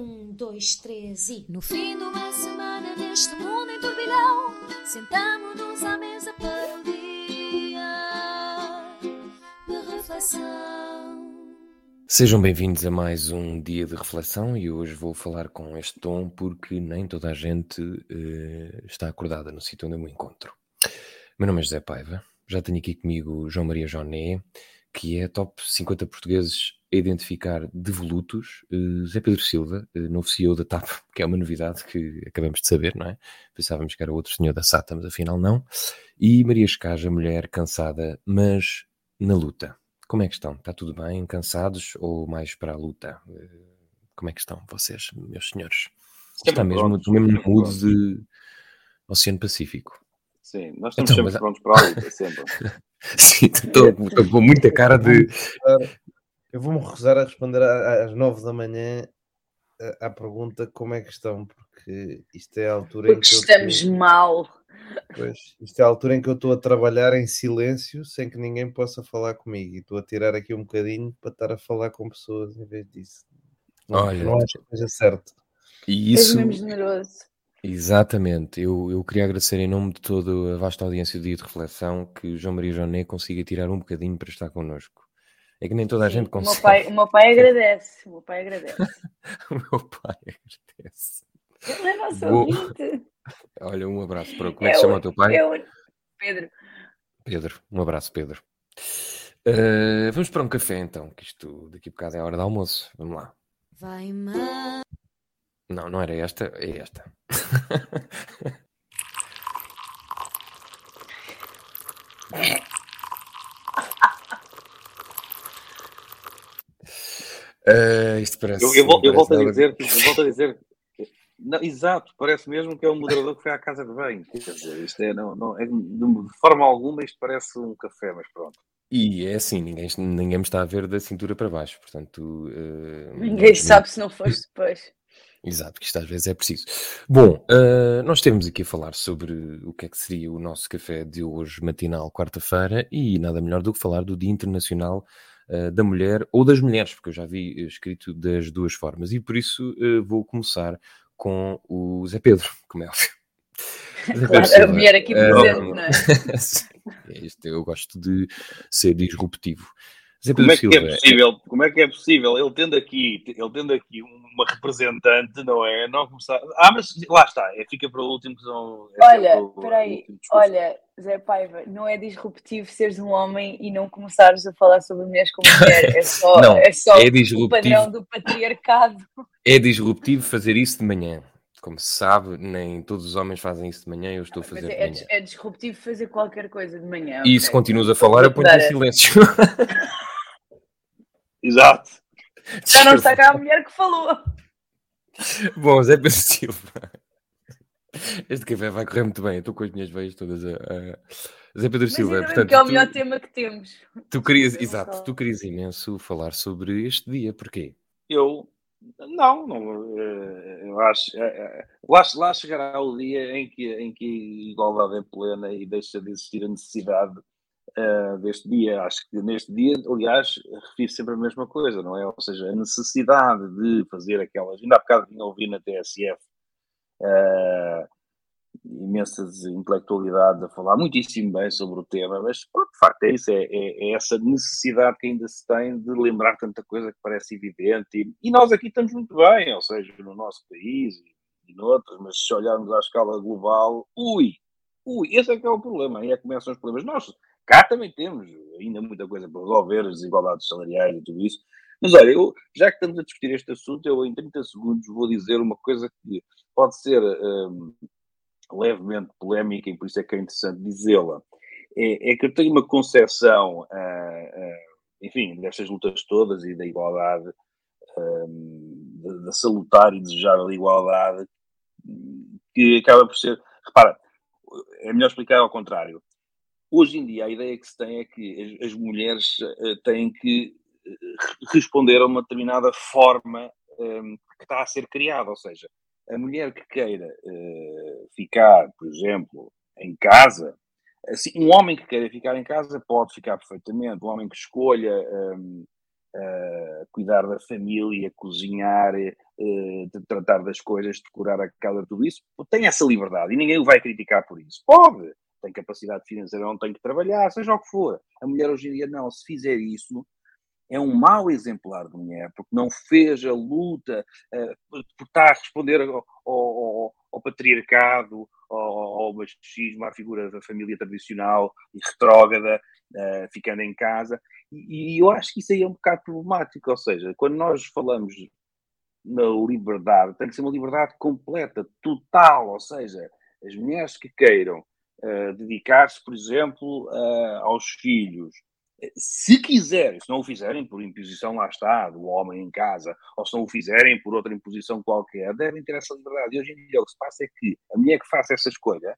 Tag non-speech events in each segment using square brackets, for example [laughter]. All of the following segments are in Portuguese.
Um, dois, três e. No fim de uma semana neste mundo em turbilhão, sentamos-nos à mesa para um dia de reflexão. Sejam bem-vindos a mais um dia de reflexão e hoje vou falar com este tom porque nem toda a gente uh, está acordada no sítio onde eu me encontro. Meu nome é José Paiva, já tenho aqui comigo João Maria Joné, que é top 50 portugueses a identificar devolutos. Uh, Zé Pedro Silva, uh, novo CEO da TAP, [laughs] que é uma novidade que acabamos de saber, não é? Pensávamos que era outro senhor da SATA, mas afinal não. E Maria Escaja, mulher cansada, mas na luta. Como é que estão? Está tudo bem? Cansados ou mais para a luta? Uh, como é que estão vocês, meus senhores? Sempre Está mesmo, pronto, mesmo no mood de Oceano Pacífico. Sim, nós estamos então, sempre mas... prontos para a luta, sempre. [laughs] [laughs] Sim, estou, estou com muita cara de eu vou-me recusar a responder às nove da manhã à pergunta como é que estão, porque isto é a altura porque em que estamos eu... mal. Pois, isto é a altura em que eu estou a trabalhar em silêncio sem que ninguém possa falar comigo e estou a tirar aqui um bocadinho para estar a falar com pessoas em vez disso. Não, Olha, não acho que seja certo. E isso... mesmo generoso. Exatamente, eu, eu queria agradecer em nome de toda a vasta audiência do Dia de Reflexão que o João Maria Joné consiga tirar um bocadinho para estar connosco. É que nem toda a gente consegue. O meu pai, o meu pai agradece. O meu pai agradece. [laughs] o meu pai agradece. Ele é nosso Vou... ouvinte. Olha, um abraço para. Como é que se chama o teu pai? Eu... Pedro. Pedro, um abraço, Pedro. Uh, vamos para um café então, que isto daqui a bocado é a hora de almoço. Vamos lá. Vai, mãe. Não, não era esta, é esta. Uh, [laughs] isto parece. Eu, eu, eu, eu volto a dizer, eu volto a dizer. Não, exato, parece mesmo que é um moderador que foi à casa de banho. Quer dizer, isto é, não, não, é, de forma alguma, isto parece um café, mas pronto. E é assim, ninguém, ninguém me está a ver da cintura para baixo, portanto. Uh, ninguém sabe se não foste depois. Exato, que isto às vezes é preciso. Bom, uh, nós temos aqui a falar sobre o que é que seria o nosso café de hoje, matinal, quarta-feira, e nada melhor do que falar do Dia Internacional uh, da mulher ou das mulheres, porque eu já vi escrito das duas formas, e por isso uh, vou começar com o Zé Pedro, como é óbvio. [laughs] Claro, a mulher aqui presente, não é? [laughs] é isto, eu gosto de ser disruptivo. Como é, que é possível, como é que é possível ele tendo aqui, ele tendo aqui uma representante, não é? Não começar. Ah, mas lá está, é, fica para o último que são. É olha, espera aí, olha, Zé Paiva, não é disruptivo seres um homem e não começares a falar sobre mulheres como mulher. É [laughs] só, não, é só é o padrão do patriarcado. É disruptivo fazer isso de manhã. Como se sabe, nem todos os homens fazem isso de manhã, eu estou a fazer é, de manhã. É disruptivo fazer qualquer coisa de manhã. E okay. se continuas a falar, eu ponho em silêncio. [laughs] Exato. Já não está cá a mulher que falou. Bom, Zé Pedro Silva. Este café vai correr muito bem. Eu estou com as minhas veias todas a. a... Zé Pedro Mas Silva. Portanto, que é o melhor tu, tema que temos. Tu querias, exato, tu querias imenso falar sobre este dia. Porquê? Eu. Não, não eh, eu acho. Eh, eh, lá, lá chegará o dia em que, em que a igualdade é plena e deixa de existir a necessidade uh, deste dia. Acho que neste dia, aliás, refiro sempre a mesma coisa, não é? Ou seja, a necessidade de fazer aquelas. Ainda há bocado vinha ouvir na TSF uh, imensas intelectualidades a falar muitíssimo bem sobre o tema, mas de facto é isso, é, é, é, essa necessidade que ainda se tem de lembrar tanta coisa que parece evidente. E, e nós aqui estamos muito bem, ou seja, no nosso país e, e noutros, mas se olharmos à escala global, ui, ui, esse é que é o problema, aí é que começam os problemas. Nós Cá também temos ainda muita coisa para resolver, as desigualdades salariais e tudo isso. Mas olha, eu, já que estamos a discutir este assunto, eu em 30 segundos vou dizer uma coisa que pode ser um, levemente polémica e por isso é que é interessante dizê-la. É, é, que eu tenho uma concepção, uh, uh, enfim, destas lutas todas e da igualdade, um, da salutar e desejável igualdade, que acaba por ser. Repara, é melhor explicar ao contrário. Hoje em dia, a ideia que se tem é que as, mulheres têm que responder a uma determinada forma que está a ser criada, ou seja, a mulher que queira uh, ficar, por exemplo, em casa, assim, um homem que queira ficar em casa pode ficar perfeitamente, um homem que escolha um, uh, cuidar da família, cozinhar, uh, tratar das coisas, decorar a casa, tudo isso, tem essa liberdade e ninguém o vai criticar por isso. Pode, tem capacidade financeira, não tem que trabalhar, seja o que for. A mulher hoje em dia não, se fizer isso, é um mau exemplar de mulher, porque não fez a luta, uh, por estar a responder ao, ao, ao patriarcado, ao, ao, machismo, à figura da família tradicional e retrógrada, uh, ficando em casa. E, e, eu acho que isso aí é um bocado problemático, ou seja, quando nós falamos na liberdade, tem que ser uma liberdade completa, total, ou seja, as mulheres que queiram uh, dedicar-se, por exemplo, aos filhos, se quiserem, se não o fizerem por imposição, lá está, do homem em casa, ou se não o fizerem por outra imposição qualquer, devem ter essa liberdade. E hoje em dia o que se passa é que a mulher que faça essa escolha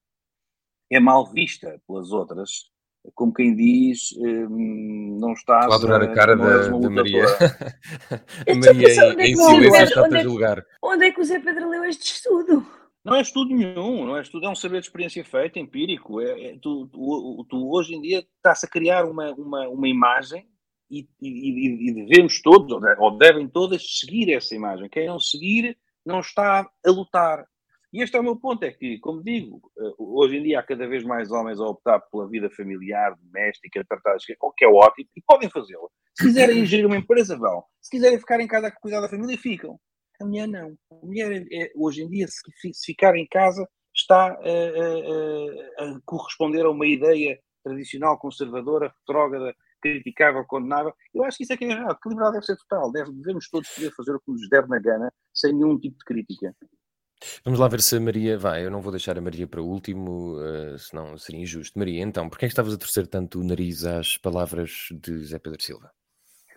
é mal vista pelas outras, como quem diz, hum, não está a adorar a cara da, da Maria. [laughs] a Maria em, em silêncio está a julgar. Onde é que o Zé Pedro leu este estudo? Não é estudo nenhum, não é estudo, é um saber de experiência feita, empírico. É, é tu, tu, tu, hoje em dia estás a criar uma, uma, uma imagem e, e, e, devemos todos, ou devem todas, seguir essa imagem. Quem não seguir não está a lutar. E este é o meu ponto, é que, como digo, eh, hoje em dia há cada vez mais homens a optar pela vida familiar, doméstica, tratar o que é ótimo, e podem fazê-lo. Se quiserem [coughs] gerir uma empresa, vão. Se quiserem ficar em casa a cuidar da família, ficam. A mulher não. A mulher, é, é, hoje em dia, se, se, ficar em casa, está a, a, a, corresponder a uma ideia tradicional, conservadora, retrógrada, criticável, condenável. Eu acho que isso é que é errado. Que liberdade deve ser total. Deve, devemos todos poder fazer o que nos der na gana, sem nenhum tipo de crítica. Vamos lá ver se a Maria vai. Eu não vou deixar a Maria para o último, uh, senão seria injusto. Maria, então, porquê é que estavas a torcer tanto o nariz às palavras de Zé Pedro Silva?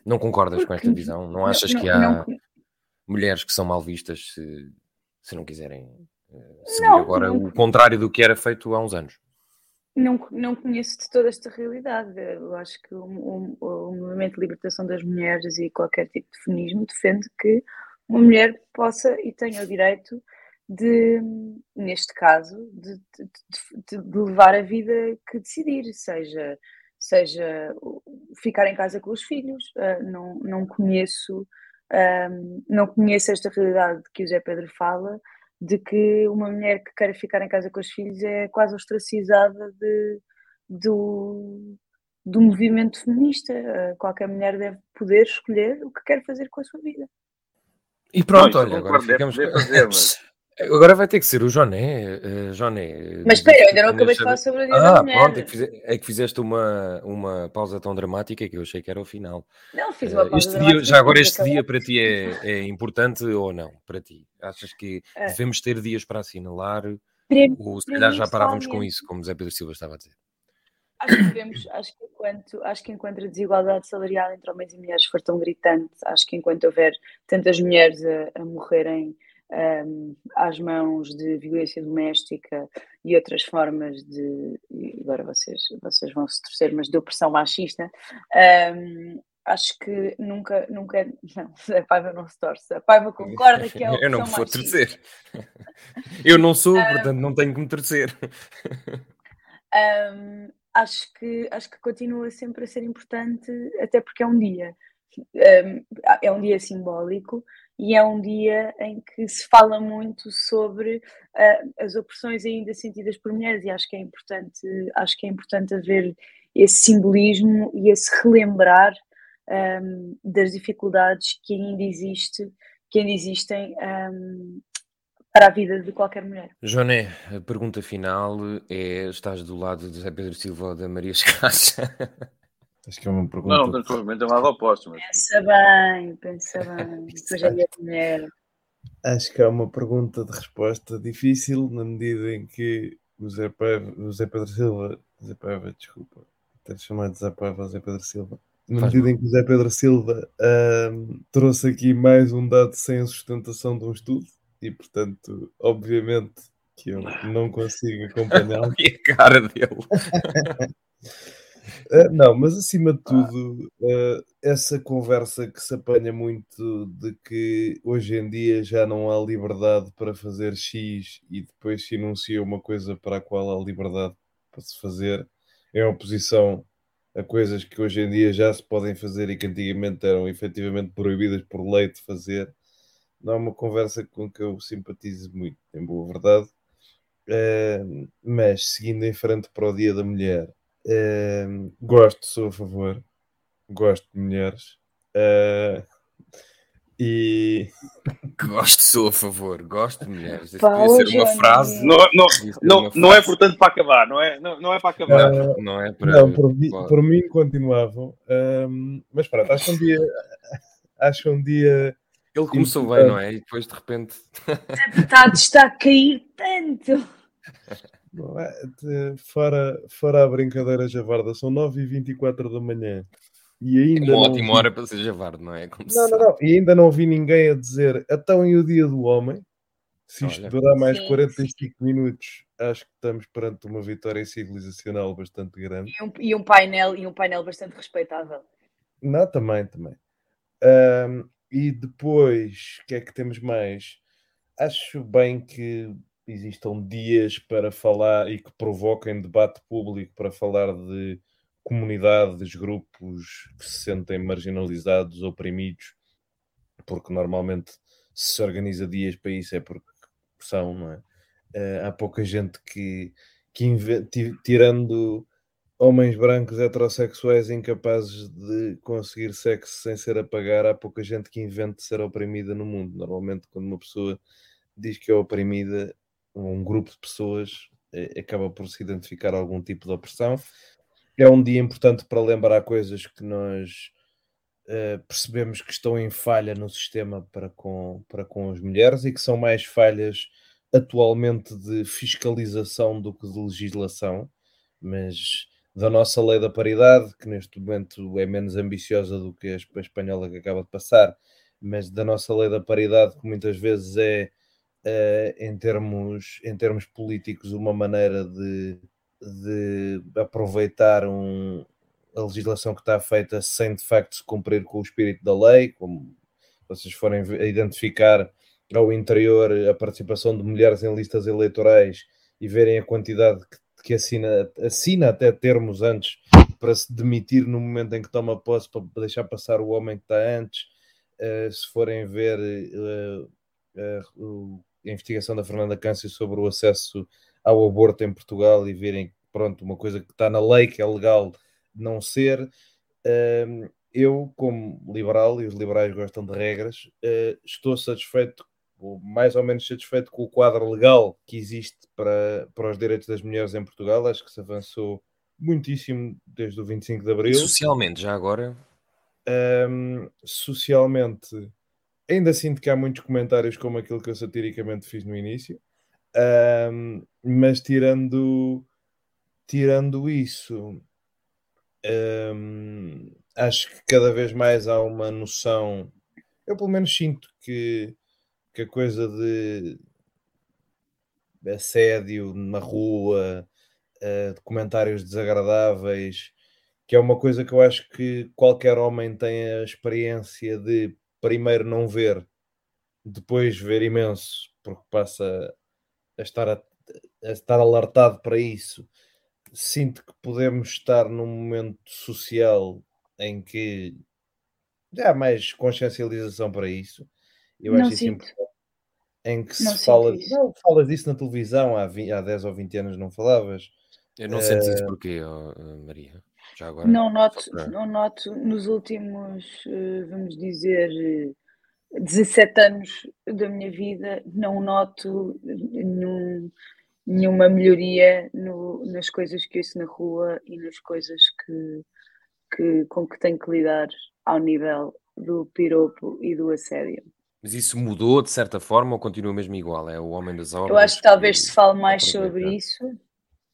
Não concordas Porque... com esta visão? Não achas não, que há. Não, mulheres que são mal vistas se, se não quiserem uh, seguir não, agora não. o contrário do que era feito há uns anos. Não, não conheço de toda esta realidade. Eu acho que o, o, o, movimento de libertação das mulheres e qualquer tipo de feminismo defende que uma mulher possa e tenha o direito de, neste caso, de, de, de levar a vida que decidir, seja, seja ficar em casa com os filhos. Uh, não, não conheço um, não conheço esta realidade que o Zé Pedro fala, de que uma mulher que queira ficar em casa com os filhos é quase ostracizada de, do, do movimento feminista. Uh, qualquer mulher deve poder escolher o que quer fazer com a sua vida. E pronto, não, olha, agora ficamos. Fazer, [laughs] mas... Agora vai ter que ser o Joné. Uh, Joné Mas espera, eu ainda não acabei de falar sobre o dia ah, da mulher. Pronto, é que, fize, é que fizeste uma, uma pausa tão dramática que eu achei que era o final. Não, fiz uma pausa uh, dia, Já agora, este dia para ti é, é, importante ou não? Para ti? Achas que uh, devemos ter dias para assinalar? ou se calhar já parávamos com isso, como Zé Pedro Silva estava a dizer? Acho que, devemos, acho, que enquanto, acho que enquanto a desigualdade salarial entre homens e mulheres for tão gritante, acho que enquanto houver tantas mulheres a, a morrerem um, às mãos de violência doméstica e outras formas de. agora vocês, vocês vão se torcer, mas de opressão machista. Um, acho que nunca, nunca. [laughs] Não, a Paiva não se torce. A Paiva concorda que é [laughs] Eu não me vou torcer. Eu não sou, um, portanto não tenho que me torcer. Acho, que, acho que continua sempre a ser importante, até porque é um dia. É um dia simbólico e é um dia em que se fala muito sobre uh, as opressões ainda sentidas por mulheres e acho que é importante acho que é importante haver esse simbolismo e esse relembrar um, das dificuldades que ainda existe que ainda existem um, para a vida de qualquer mulher. Joné, a pergunta final é: estás do lado de José Pedro Silva ou da Maria Escassa? [laughs] Acho que é uma pergunta. Não, não, provavelmente é um lado oposto. Mas... Pensa bem, pensa bem. [laughs] É mulher. Acho que é uma pergunta de resposta difícil, na medida em que o Zé, Paiva, o Zé Pedro Silva, Zé Paiva, desculpa, ter chamado de Zé Paiva Zé Pedro Silva, na Faz medida mal. em que o Zé Pedro Silva um, trouxe aqui mais um dado sem sustentação de um estudo, e portanto, obviamente, que eu não consigo [laughs] acompanhá-lo. e a cara dele. [laughs] Uh, [laughs] não, mas acima de tudo, uh, essa conversa que se apanha muito de que hoje em dia já não há liberdade para fazer X e depois se enuncia uma coisa para a qual há liberdade para se fazer, em oposição a coisas que hoje em dia já se podem fazer e que antigamente eram efetivamente proibidas por lei de fazer, não é uma conversa com que eu simpatizo muito, em boa verdade. Uh, mas seguindo em frente para o Dia da Mulher, uh, gosto, sou a favor, gosto de mulheres. Uh, e [laughs] gosto, sou a favor, gosto de mulheres. Isso podia ser uma é frase. Não, não, não, uma não é portanto para acabar, não é? Não, não é para acabar. Uh, Não é para. não, por, mim- por mim continuavam. Um, mas pronto, acho que um dia acho que um dia Ele começou bem, não é? E depois de repente. Está, está a cair tanto. [laughs] não é, de- fora, fora a brincadeira javarda, são 9h24 da manhã e ainda Uma não ótima vi- hora para ser javarde, não é? Como Não, não, não. E ainda não vi ninguém a dizer então e o dia do homem. Se isto Olha. durar mais Sim. 45 minutos, acho que estamos perante uma vitória civilizacional bastante grande. E um, e um painel, e um painel bastante respeitável. Não, também, também. Ahm, e depois, o que é que temos mais? Acho bem que existam dias para falar e que provoquem debate público para falar de comunidades, grupos que se sentem marginalizados, oprimidos, porque normalmente se organiza dias para isso é porque são, não é? Eh, há pouca gente que, que tirando homens brancos heterossexuais incapazes de conseguir sexo sem ser a pagar, há pouca gente que invente ser oprimida no mundo. Normalmente, quando uma pessoa diz que é oprimida, um grupo de pessoas eh, acaba por se identificar algum tipo de opressão. É um dia importante para lembrar coisas que nós eh, percebemos que estão em falha no sistema para com, para com as mulheres e que são mais falhas atualmente de fiscalização do que de legislação, mas da nossa lei da paridade, que neste momento é menos ambiciosa do que a espanhola que acaba de passar, mas da nossa lei da paridade, que muitas vezes é, eh, em, termos, em termos políticos, uma maneira de, de aproveitar um, a legislação que está feita sem de facto se cumprir com o espírito da lei, como vocês forem identificar ao interior a participação de mulheres em listas eleitorais e verem a quantidade que, que assina, assina até termos antes para se demitir no momento em que toma posse para deixar passar o homem que está antes. Eh, se forem ver eh, o- a investigação da Fernanda Câncio sobre o acesso ao aborto em Portugal e verem pronto, uma coisa que está na lei, que é legal não ser. Hum, eu, como liberal, e os liberais gostam de regras, eh, estou satisfeito, ou mais ou menos satisfeito com o quadro legal que existe para, para os direitos das mulheres em Portugal. Acho que se avançou muitíssimo desde o 25 de E Abril. socialmente, já agora. Hum, socialmente, ainda sinto que há muitos comentários como aquele que eu satiricamente fiz no início, Hum, mas tirando, tirando isso, hum, acho que cada vez mais há uma noção. Eu, pelo menos, sinto que, que a coisa de assédio na rua, eh, de comentários desagradáveis, que é uma coisa que eu acho que qualquer homem tem a experiência de primeiro não ver, depois ver imenso, porque passa a estar, a, a estar alertado para isso. Sinto que podemos estar num momento social em que já há mais consciencialização para isso. Eu Não acho isso sinto. importante. Em que Não se fala. isso. Não, falas disso na televisão há, 20, há 10 ou 20 anos, não falavas? Eu não sentes isso porquê, ó, ó, Maria? Já agora? Não noto, para- não noto nos últimos, eh, vamos dizer, eh, 17 anos da minha vida, não noto nenhum- nenhuma melhoria no- nas coisas que ouço na rua e nas coisas que, que- com que tenho que lidar ao nível do piropo e do assédio. Mas isso mudou de certa forma ou continua mesmo igual? É o homem das obras? Eu acho que talvez se fale mais sobre isso.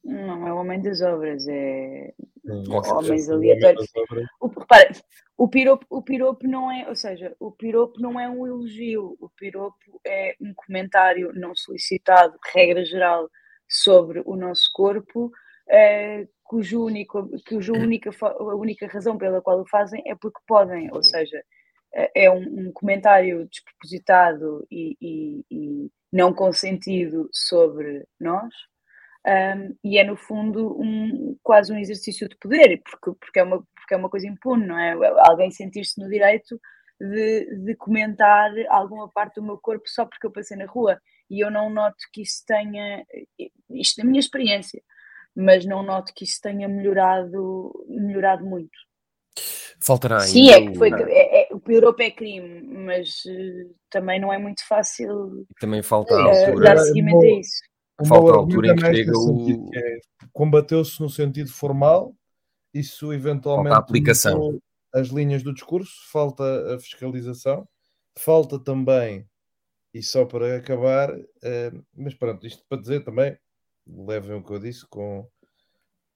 Não é o homem das obras, é. Homens aleatórios. O, repara, o piropo, o piropo não é, ou seja, o piropo não é um elogio, o piropo é um comentário não solicitado, regra geral, sobre o nosso corpo, eh, cujo único, cuja única, a única razão pela qual o fazem é porque podem, ou seja, eh, é um, um comentário despropositado e, e- e não consentido sobre nós. Um, e é no fundo um, quase um exercício de poder, porque, porque, é uma, porque é uma coisa impune, não é? Alguém sentir-se no direito de, de comentar alguma parte do meu corpo só porque eu passei na rua e eu não noto que isso tenha, isto é a minha experiência, mas não noto que isso tenha melhorado, melhorado muito. Faltará ainda. Sim, é que foi, é, é, o Europa é crime, mas uh, também não é muito fácil também falta uh, dar seguimento a isso. Falta a altura em que chega o. É, Combateu-se no sentido formal, isso eventualmente. Falta a aplicação. As linhas do discurso, falta a fiscalização, falta também, e só para acabar, uh, mas pronto, isto para dizer também, levem o que eu disse com.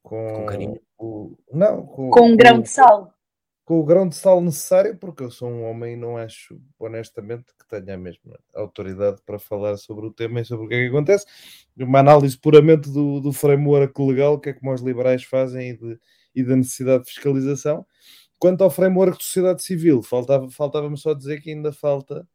Com, com carinho. O, não, com, com um grão de sal com o grão de sal necessário, porque eu sou um homem e não acho, honestamente, que tenha a mesma autoridade para falar sobre o tema e sobre o que é que acontece. Uma análise puramente do, do framework legal, que é como os liberais fazem, e, de, e da necessidade de fiscalização. Quanto ao framework de sociedade civil, faltava, faltava-me só dizer que ainda falta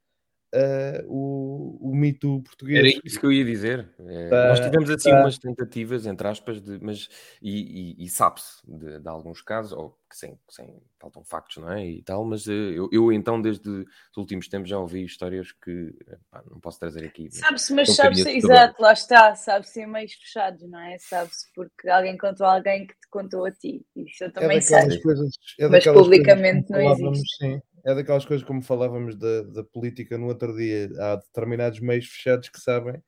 uh, o, o mito português. Era isso que eu ia dizer. É, nós tivemos assim tá. umas tentativas, entre aspas, de, mas e, e, e sabe-se de, de, alguns casos, ou que sem, sem faltam factos, não é? E tal, mas uh, eu, eu, então, desde os últimos tempos, já ouvi histórias que pá, não posso trazer aqui. Sabe-se, mas sabe-se, exato, lá está, sabe-se em meios fechados, não é? Sabe-se porque alguém contou a alguém que te contou a ti. Isso eu é também é sei. Coisas, é mas publicamente não existe. Sim é daquelas coisas como falávamos da, da política no outro dia. Há determinados meios fechados que sabem,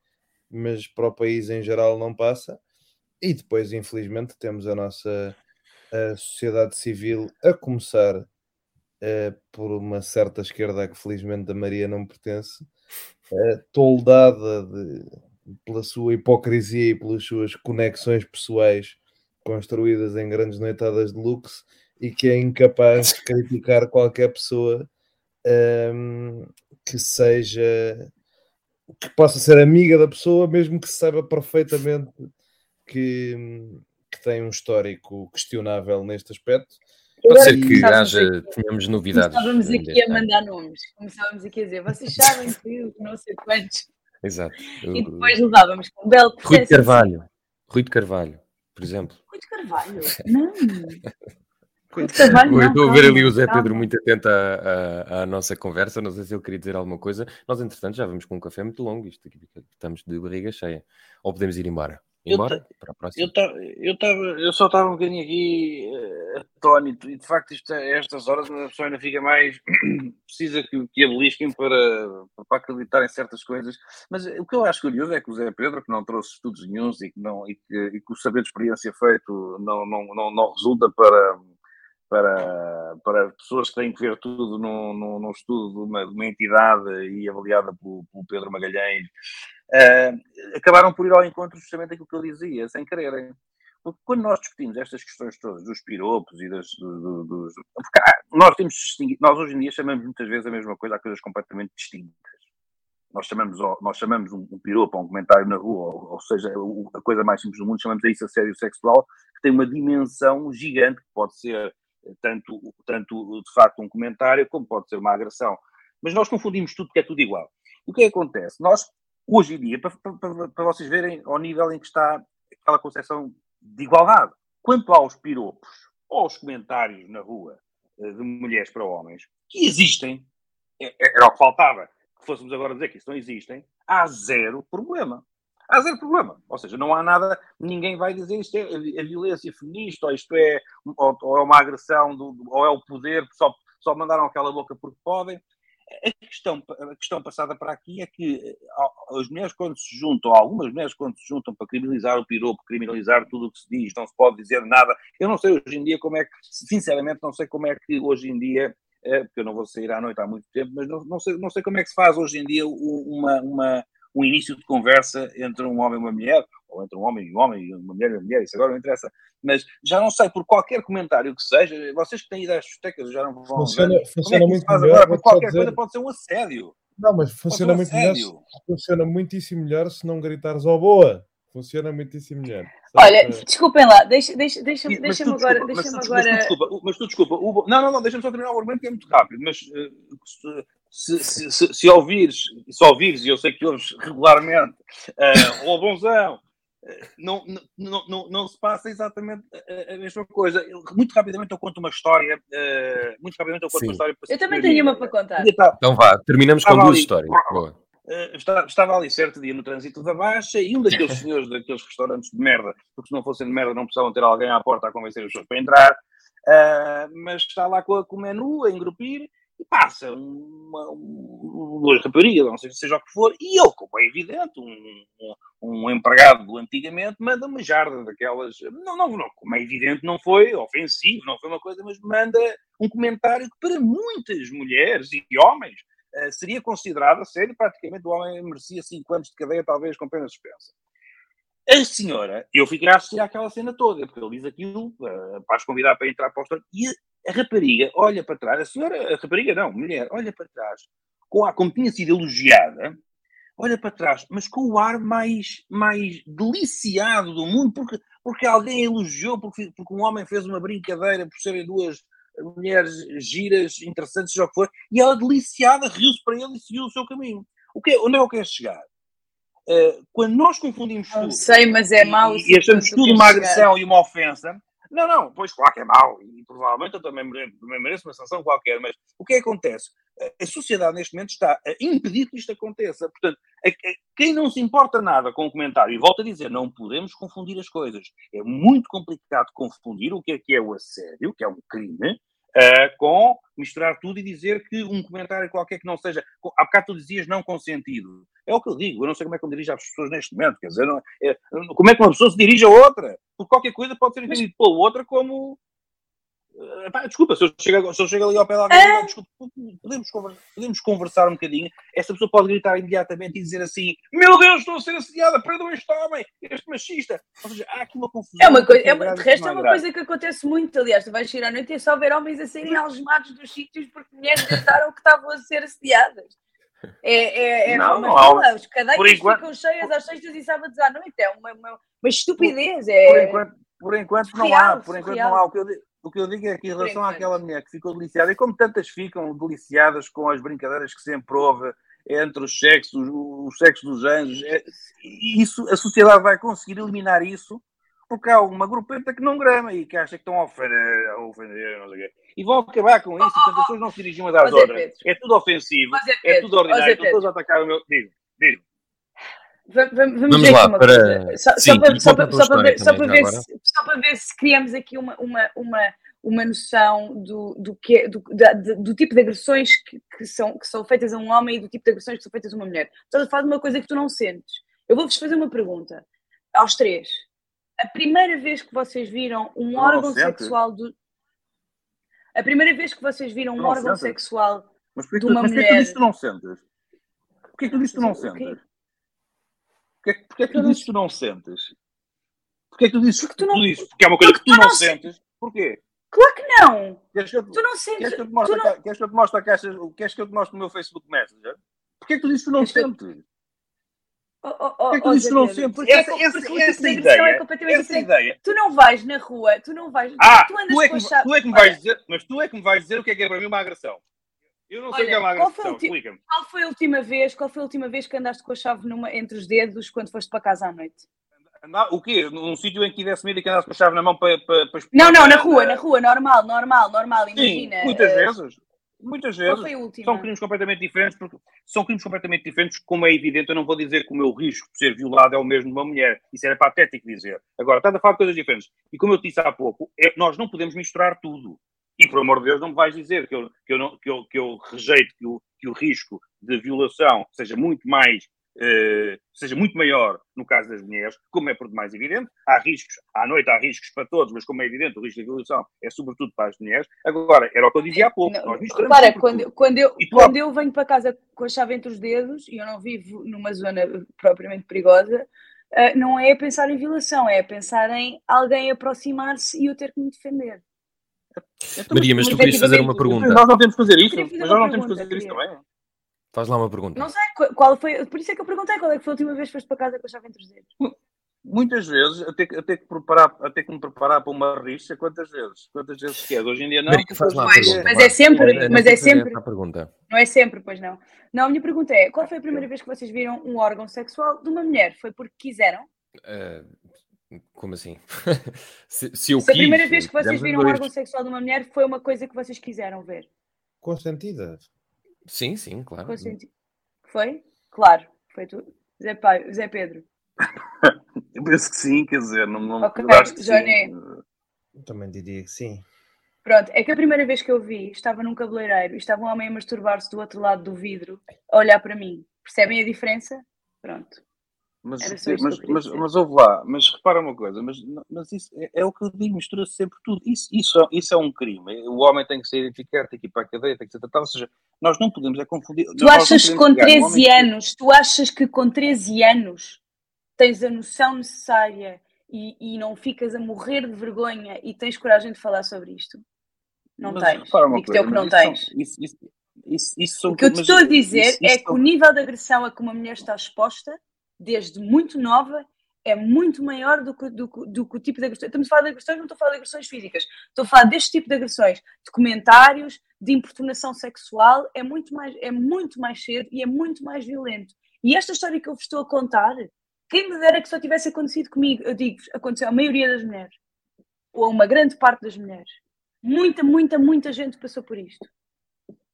mas para o país em geral não passa. E depois, infelizmente, temos a nossa a sociedade civil a começar uh, por uma certa esquerda que felizmente a Maria não pertence, uh, toldada de, pela sua hipocrisia e pelas suas conexões pessoais construídas em grandes noitadas de luxo e que é incapaz de criticar qualquer pessoa um, que seja que possa ser amiga da pessoa, mesmo que saiba perfeitamente que, que tem um histórico questionável neste aspecto. Pode ser que haja, tenhamos novidades. Começávamos aqui a mandar nomes, começávamos aqui a dizer, vocês sabem que não sei quantos. Exato. E depois levávamos com um belo Rui de Carvalho. Rui de Carvalho, por exemplo. Rui de Carvalho? Não. [laughs] Estou a ver ali o Zé Pedro muito atento à, à, à, nossa conversa. Não sei se ele queria dizer alguma coisa. Nós, entretanto, já vamos com um café muito longo. Isto aqui, estamos de barriga cheia. Ou podemos ir embora? Embora? Eu, para a próxima. Eu, tava, eu, só estava um bocadinho aqui uh, atónito. E de facto, isto, a estas horas, a pessoa ainda fica mais. [clears throat] precisa que, que a belisquem para, para acreditar em certas coisas. Mas o que eu acho curioso é que o Zé Pedro, que não trouxe estudos nenhums e que, não, e que, e que o saber de experiência feito não, não, não, não resulta para para, para pessoas que têm que ver tudo num, num, num estudo de uma, de uma, entidade e avaliada pelo, pelo Pedro Magalhães, uh, acabaram por ir ao encontro justamente daquilo que eu dizia, sem quererem. Porque quando nós discutimos estas questões todas dos piropos e das, do, dos. nós, temos, nós hoje em dia chamamos muitas vezes a mesma coisa a coisas completamente distintas. Nós chamamos, nós chamamos um, um piropo um comentário na rua, ou, ou seja, a coisa mais simples do mundo, chamamos a isso sexual, que tem uma dimensão gigante, que pode ser tanto, tanto de facto um comentário como pode ser uma agressão. Mas nós confundimos tudo porque é tudo igual. O que é que acontece? Nós, hoje em dia, para, para, para vocês verem ao nível em que está aquela concepção de igualdade, quanto aos piropos ou aos comentários na rua eh, de mulheres para homens, que existem, é, é, era o que faltava, que fôssemos agora dizer que isso não existem, há zero problema há zero problema. Ou seja, não há nada, ninguém vai dizer isto é a violência feminista, ou isto é, ou, ou é uma agressão, do, ou é o poder, só, só mandaram aquela boca porque podem. A questão, a questão passada para aqui é que as mulheres, quando se juntam, algumas mulheres, quando se juntam para criminalizar o piropo, criminalizar tudo o que se diz, não se pode dizer nada. Eu não sei hoje em dia como é que, sinceramente, não sei como é que hoje em dia, é, porque eu não vou sair à noite há muito tempo, mas não, não, sei, não sei como é que se faz hoje em dia uma, uma, um início de conversa entre um homem e uma mulher, ou entre um homem e um homem, e uma mulher e uma mulher, isso agora não interessa. Mas já não sei, por qualquer comentário que seja, vocês que têm ideias discotecas já não vão funciona, ver. Funciona é muito melhor, agora, por qualquer dizer... coisa pode ser um assédio. Não, mas funciona muito melhor, funciona muitíssimo melhor se não gritares ao boa. Funciona muitíssimo melhor. Olha, desculpem lá, deixa-me deixa, deixa, deixa agora. Deixa mas, agora... Mas, tu, desculpa, mas tu desculpa, o... não, não, não, deixa-me só terminar o argumento que é muito rápido, mas uh, se, se, se, se, ouvires, se ouvires, e eu sei que ouves regularmente, uh, o bonzão, não, não, não, não se passa exatamente a, a, mesma coisa. Muito rapidamente eu conto uma história. Uh, muito rapidamente eu conto Sim. uma história. Eu também tenho uma para contar. Então vá, terminamos com duas ali, histórias. Boa. Uh, estava ali certo dia no trânsito da Baixa e um daqueles senhores daqueles restaurantes de merda, porque se não fossem de merda não precisavam ter alguém à porta a convencer as pessoas para entrar, uh, mas está lá com, com o menu a engrupir e passa uma, um, duas raparigas, não sei seja o que for, e ele, como é evidente, um, um, empregado do antigamente, manda uma jarda daquelas. Não, não, não, como é evidente, não foi ofensivo, não foi uma coisa, mas manda um comentário que para muitas mulheres e homens uh, seria considerado a sério, praticamente o homem merecia 5 anos de cadeia, talvez com pena suspensa. A senhora, eu fiquei a assistir àquela cena toda, porque ele diz aquilo uh, para as convidar para entrar para o restaurante, e a, rapariga olha para trás, a senhora, a rapariga não, mulher, olha para trás, com a, como tinha sido elogiada, olha para trás, mas com o ar mais, mais deliciado do mundo, porque, porque alguém elogiou, porque, porque um homem fez uma brincadeira por serem duas mulheres giras, interessantes, já foi, e ela deliciada riu-se para ele e seguiu o seu caminho. O que, onde é que eu quero chegar? Uh, quando nós confundimos não tudo. sei, mas é mau. E, e achamos tudo uma agressão e uma ofensa. Não, não, pois claro que é mau. E provavelmente eu também mereço, uma sanção qualquer. Mas o que é que acontece? A sociedade neste momento está a impedir que isto aconteça. Portanto, a, a, quem não se importa nada com o comentário, e volto a dizer, não podemos confundir as coisas. É muito complicado confundir o que é que é o assédio, que é um crime, uh, com misturar tudo e dizer que um comentário qualquer que não seja. Há bocado tu dizias não consentido. É o que eu digo. Eu não sei como é que eu me dirijo às pessoas neste momento. Quer dizer, não, é, como é que uma pessoa se dirige a outra? Porque qualquer coisa pode ser entendido pela outra como Epá, desculpa, se eu, chego, se eu chego ali ao pé da alguém, é. desculpa, podemos, conversar, podemos conversar um bocadinho. Essa pessoa pode gritar imediatamente e dizer assim: Meu Deus, estou a ser assediada, prendam este homem, este machista. Ou seja, há aqui uma confusão. É uma coisa, é de resto, é uma coisa que acontece muito. Aliás, tu vais chegar à noite e é só ver homens a serem algemados dos sítios porque mulheres gritaram que estavam a ser assediadas. É, é, é não, uma não, fila, os cadeias enquanto... ficam cheias às sextas e sábados à noite. É uma, uma, uma estupidez. É... Por enquanto, por enquanto não há. Por enquanto não há. O que eu digo o que eu digo é que em relação àquela mulher que ficou deliciada, e como tantas ficam deliciadas com as brincadeiras que sempre houve entre os sexos, os sexos dos anjos, é, isso, a sociedade vai conseguir eliminar isso porque há uma grupeta que não grama e que acha que estão a ofender, a ofender não sei o quê. E vão acabar com isso, oh, as pessoas não se dirigem umas às outras. É tudo ofensivo, é tudo ordinário, estão todos a atacar o meu. Digo, digo. Vamos, lá, para... Só, só, para, só, para ver se, só para ver se criamos aqui uma, uma, uma, uma noção do, do, que, do, da, do tipo de agressões que, que, são, que são feitas a um homem e do tipo de agressões que são feitas a uma mulher. Estás a falar de uma coisa que tu não sentes. Eu vou-vos fazer uma pergunta, aos três. A primeira vez que vocês viram um órgão sexual do. A primeira vez que vocês viram um órgão sentes. sexual mas de uma mas mulher. Mas porquê que tu não sentes? Porquê que tu disse que não sentes? Porquê, porquê que tu dizes que tu não sentes? Porquê que tu dizes porque tu não... Tu dizes? Porque é uma coisa que tu, não, não sentes. Porquê? Claro que não! Queres que eu, tu não sentes. Queres que eu te mostre, não... queres que eu te mostre a caixa, queres que eu te mostre no meu Facebook Messenger? Porquê que tu dizes que tu não sentes? Oh, oh, oh, que que tu não? Porque essa, essa, essa, essa ideia, é completamente essa ideia. Tu não vais na rua, tu não vais. Ah, tu, andas tu, é que, chave... tu é que me vais dizer, mas tu é que me vais dizer o que é que é para mim uma agressão. Eu não sei o que é uma agressão, explica-me. Qual foi a última vez, qual foi a última vez que andaste com a chave numa, entre os dedos quando foste para casa à noite? o quê? Num sítio em que tivesse medo e que andasse com a chave na mão para. para, para não, não, na rua, na rua, normal, normal, normal, imagina. Sim, muitas uh, vezes. Muitas vezes. São crimes completamente diferentes, porque são crimes completamente diferentes, como é evidente, eu não vou dizer que o meu risco de ser violado é o mesmo de uma mulher. Isso era patético dizer. Agora, estás a falar de coisas diferentes. E como eu disse há pouco, é, nós não podemos misturar tudo. E, por amor de Deus, não me vais dizer que eu, que eu, não, que eu, que eu rejeito que o, que o risco de violação seja muito mais Uh, seja muito maior no caso das mulheres, como é por demais evidente. Há riscos, à noite há riscos para todos, mas como é evidente, o risco de violação é sobretudo para as mulheres. Agora, era o que eu dizia há pouco. Não, repara, quando, quando, eu, quando eu venho para casa com a chave entre os dedos, e eu não vivo numa zona propriamente perigosa, uh, não é pensar em violação, é pensar em alguém aproximar-se e eu ter que me defender. Maria, mas tu querias fazer uma pergunta. Nós não temos que fazer isso, mas nós não temos que fazer isso também. Faz lá uma pergunta. Não sei qual foi, por isso é que eu perguntei qual é que foi a última vez que foste para casa com a chave entre os dedos. Muitas vezes, até que, até que, preparar, até que me preparar para uma rixa, quantas vezes? Quantas vezes quer? Hoje em dia não. Marica, faz lá mas, mas é sempre, mas é sempre. Não é sempre, pois não. Não, a minha pergunta é: qual foi a primeira vez que vocês viram um órgão sexual de uma mulher? Foi porque quiseram? Uh, como assim? [laughs] se, se, eu se quis, a primeira vez que vocês viram um órgão sexual de uma mulher foi uma coisa que vocês quiseram ver? Consentida. Sim, sim, claro. Consenti... Foi? Claro, foi tudo. Zé, Pai, Zé Pedro. eu [laughs] penso que sim, quer dizer, não, não Ok, acho que Johnny. sim. Também diria que sim. Pronto, é que a primeira vez que eu vi, estava num cabeleireiro e estava um homem a masturbar-se do outro lado do vidro, a olhar para mim. Percebem a diferença? Pronto. Mas, mas, mas, mas ouve lá, mas repara uma coisa, mas, mas isso é, é o que eu digo, mistura-se sempre tudo. Isso, isso, é- isso é um crime. O homem tem que ser identificado, tem que ir para a cadeia, tem que ser tratado. Ou seja, nós não podemos é confundir. Tu achas que com pegar um 13 homem que- anos, tu achas que com 13 anos tens a noção necessária e, e não ficas a morrer de vergonha e tens coragem de falar sobre isto? Não Mas tens. Digo-te eu que coisa, não tens. isso são- Isso, isso, isso, O que eu te estou a dizer é que o nível de agressão a que uma mulher está exposta, desde muito nova, é muito maior do que, do, que- do que o tipo de agressões. Estamos a falar de agressões, não estou a falar de agressões físicas. Estou a falar deste tipo de agressões, de comentários, de importunação sexual, é muito mais, é muito mais cedo e é muito mais violento. E esta história que eu vos estou a contar, quem me dera que só tivesse acontecido comigo, eu digo aconteceu à maioria das mulheres, ou a uma grande parte das mulheres. Muita, muita, muita gente passou por isto.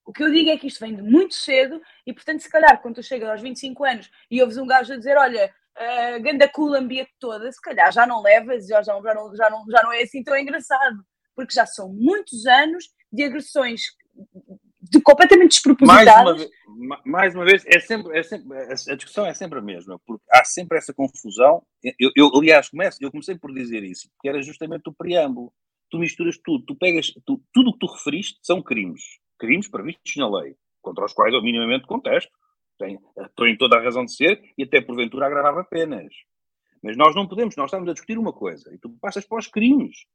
O que eu digo é que isto vem de muito cedo e, portanto, se calhar, quando tu chegas aos 25 anos e ouves um gajo a dizer, olha, uh, ganda culambiate toda, se calhar já não levas, já, já, não, já, não, já não é assim tão engraçado. Porque já são muitos anos de agressões de, completamente mais uma, despropositadas. vez, ma- mais uma vez, é sempre, é sempre, a discussão é sempre a mesma, porque há sempre essa confusão. Eu, eu, aliás, começo, eu comecei por dizer isso, porque era justamente o preâmbulo. Tu misturas tudo, tu pegas, tu, tudo o que tu referiste são crimes. Crimes previstos na lei, contra os quais eu minimamente contesto. Tem, tem toda a razão de ser e até porventura agravava penas. Mas nós não podemos, nós estamos a discutir uma coisa e tu passas para os crimes.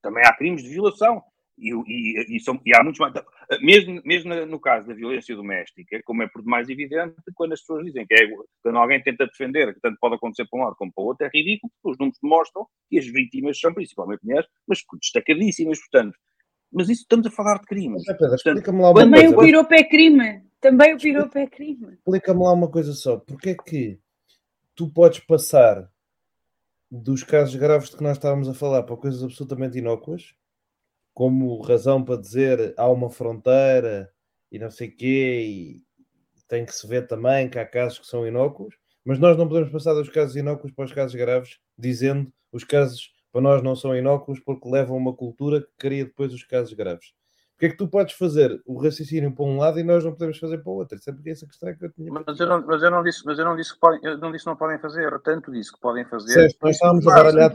Também há crimes de violação. E, e, e, são, e há muitos mais. Mesmo, mesmo no caso da violência doméstica, como é por demais evidente, quando as pessoas dizem que é, quando alguém tenta defender, que tanto pode acontecer para um lado como para o outro, é ridículo, porque os números demonstram que as vítimas são principalmente mulheres, mas destacadíssimas, portanto. Mas isso estamos a falar de crimes. Mas, Pedro, explica-me lá uma Também coisa. o piropo é crime. Também o piropo é crime. Explica-me lá uma coisa só. Porquê é que tu podes passar dos casos graves de que nós estávamos a falar para coisas absolutamente inócuas, como razão para dizer há uma fronteira e não sei o quê, e tem que se ver também que há casos que são inócuos, mas nós não podemos passar dos casos inócuos para os casos graves, dizendo os casos para nós não são inócuos porque levam a uma cultura que cria depois os casos graves. Porque é que tu podes fazer o raciocínio para um lado e nós não podemos fazer para o outro? Isso é porque essa questão é que eu tinha. Mas eu não, mas eu não disse, mas eu não disse que podem, eu não disse que não podem fazer, tanto disse que podem fazer. Certo, nós estávamos a baralhar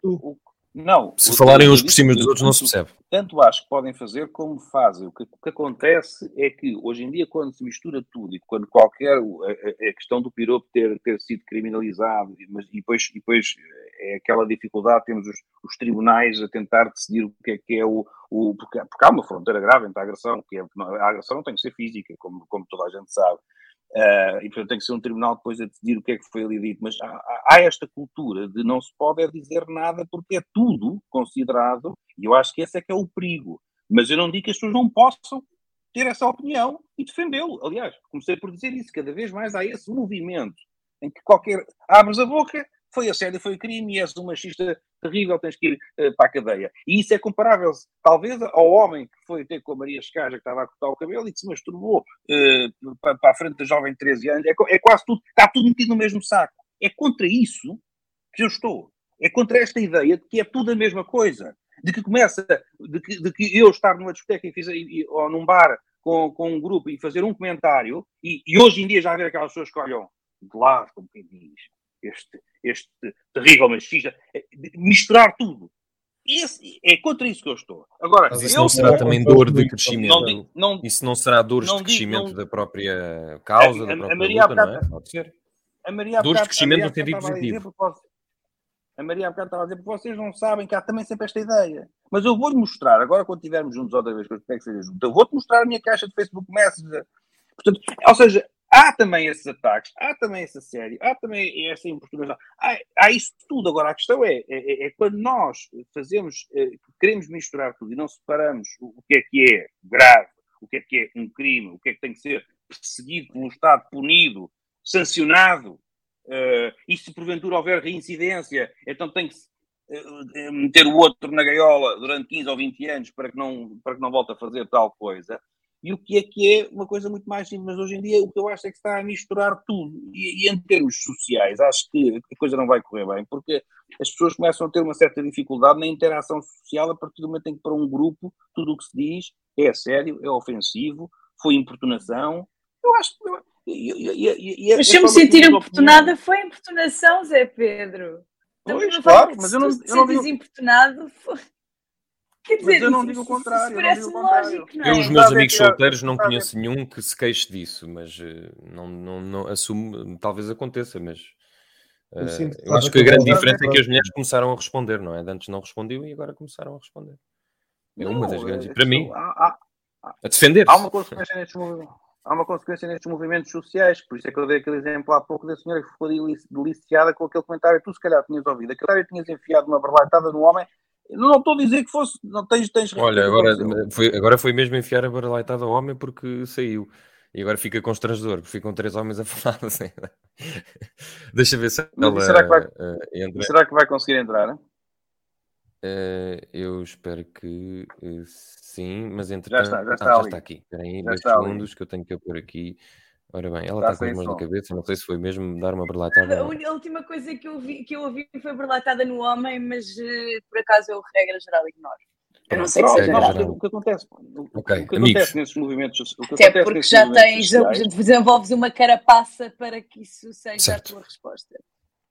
tudo. Não. Se falarem uns por cima dos outros, não se percebe. tanto acho que podem fazer como fazem. O que, o que acontece é que hoje em dia, quando se mistura tudo e quando qualquer a, a- a questão do piropo ter, ter sido criminalizado, mas, e, depois, e depois é aquela dificuldade, temos os, os tribunais a tentar decidir o que é que é o. o porque, porque há uma fronteira grave entre a agressão, que é, a agressão não tem que ser física, como, como toda a gente sabe. Ah, e portanto tem que ser um tribunal depois a decidir o que é que foi ali dito, mas há, há- há esta cultura de não se pode é dizer nada porque é tudo considerado, e eu acho que esse é que é o perigo. Mas eu não digo que as pessoas não possam ter essa opinião e defendê-lo. Aliás, comecei por dizer isso, cada vez mais há esse movimento em que qualquer. abres a boca, foi assédio, foi crime, e és um machista terrível, tens que ir eh, para a cadeia. E isso é comparável, talvez, ao homem que foi ter com a Maria Escaja, que estava a cortar o cabelo e que se masturbou eh, para, para a frente da jovem de 13 anos. É, é quase tudo, está tudo metido no mesmo saco. É contra isso que eu estou. É contra esta ideia de que é tudo a mesma coisa. De que começa, de que, de que eu estar numa discoteca e fizer, e- ou num bar com, com um grupo e fazer um comentário, e, e hoje em dia já haver aquelas pessoas que olham de lado, como quem diz, este, este terrível machista, é, misturar tudo. Esse, é contra isso que eu estou. Agora, Mas isso eu, não será também dor de crescimento? não, digo- não, Isso não será dores Não de crescimento não- da própria causa, A- da a- a própria Maria luta, não é? Pode ser. A Maria Dores de crescimento no sentido estava a dizer, positivo. A Maria bocado estava a dizer, porque vocês não sabem que há também sempre esta ideia. Mas eu vou-lhe mostrar, agora quando estivermos juntos outra vez, que eu espero que seja junto, eu vou-te mostrar a minha caixa de Facebook Messenger. Portanto, ou seja, há também esses ataques, há também esse assédio, há também essa importunação, há, há isso tudo. Agora, a questão é, é, é quando nós fazemos, eh, queremos misturar tudo e não separamos o, o que é que é grave, o que é que é um crime, o que é que tem que ser perseguido pelo Estado, punido, sancionado, Uh, e se porventura houver reincidência, então tem que uh, meter o outro na gaiola durante 15 ou 20 anos para que não, para que não volte a fazer tal coisa. E o que é que é uma coisa muito mais simples, mas hoje em dia o que eu acho é que está a misturar tudo. E, e em termos sociais, acho que a coisa não vai correr bem, porque as pessoas começam a ter uma certa dificuldade na interação social a partir do momento em que para um grupo tudo o que se diz é sério, é ofensivo, foi importunação. Eu acho que mas se eu me sentir importunada, foi importunação, Zé Pedro. Pois, claro, mas eu não, eu não digo... importunado, foi... Quer dizer, mas eu não digo o contrário. Parece lógico, não é? Eu, os meus amigos solteiros, não conheço nenhum que se queixe disso, mas eh, não, não, não assumo, talvez aconteça, mas uh, eu, eu acho que a grande diferença é que as mulheres começaram a responder, não é? Antes não respondiam e agora começaram a responder. É uma das grandes. É, para mim, há, há, a defender. Há uma consequência nestes movimentos há uma consequência nestes movimentos sociais, por isso é que eu dei aquele exemplo há pouco da senhora que ficou deliciada com aquele comentário, tu se calhar tinhas ouvido, aquele comentário tinhas enfiado uma barlatada no homem, não estou a dizer que fosse, não tens, tens Olha, agora foi, agora foi mesmo enfiar a barlatada ao homem porque saiu. E agora fica constrangedor, porque ficam três homens a [laughs] falar assim. Deixa ver se ela, será, que vai, uh, será que vai conseguir entrar? Uh, eu espero que uh, sim, mas entretanto. Já está, já está, ah, já está aqui. Espera aí, dois segundos ali. que eu tenho que pôr aqui. Ora bem, ela está, está com as mãos na cabeça, não sei se foi mesmo dar uma berlatada. A, a última coisa que eu, vi, que eu ouvi foi berlatada no homem, mas uh, por acaso eu, regra geral, ignoro. Eu não sei que seja O que acontece, o, okay. o que acontece nesses movimentos. O que Até porque já tens, sociais, desenvolves uma carapaça para que isso seja certo. a tua resposta.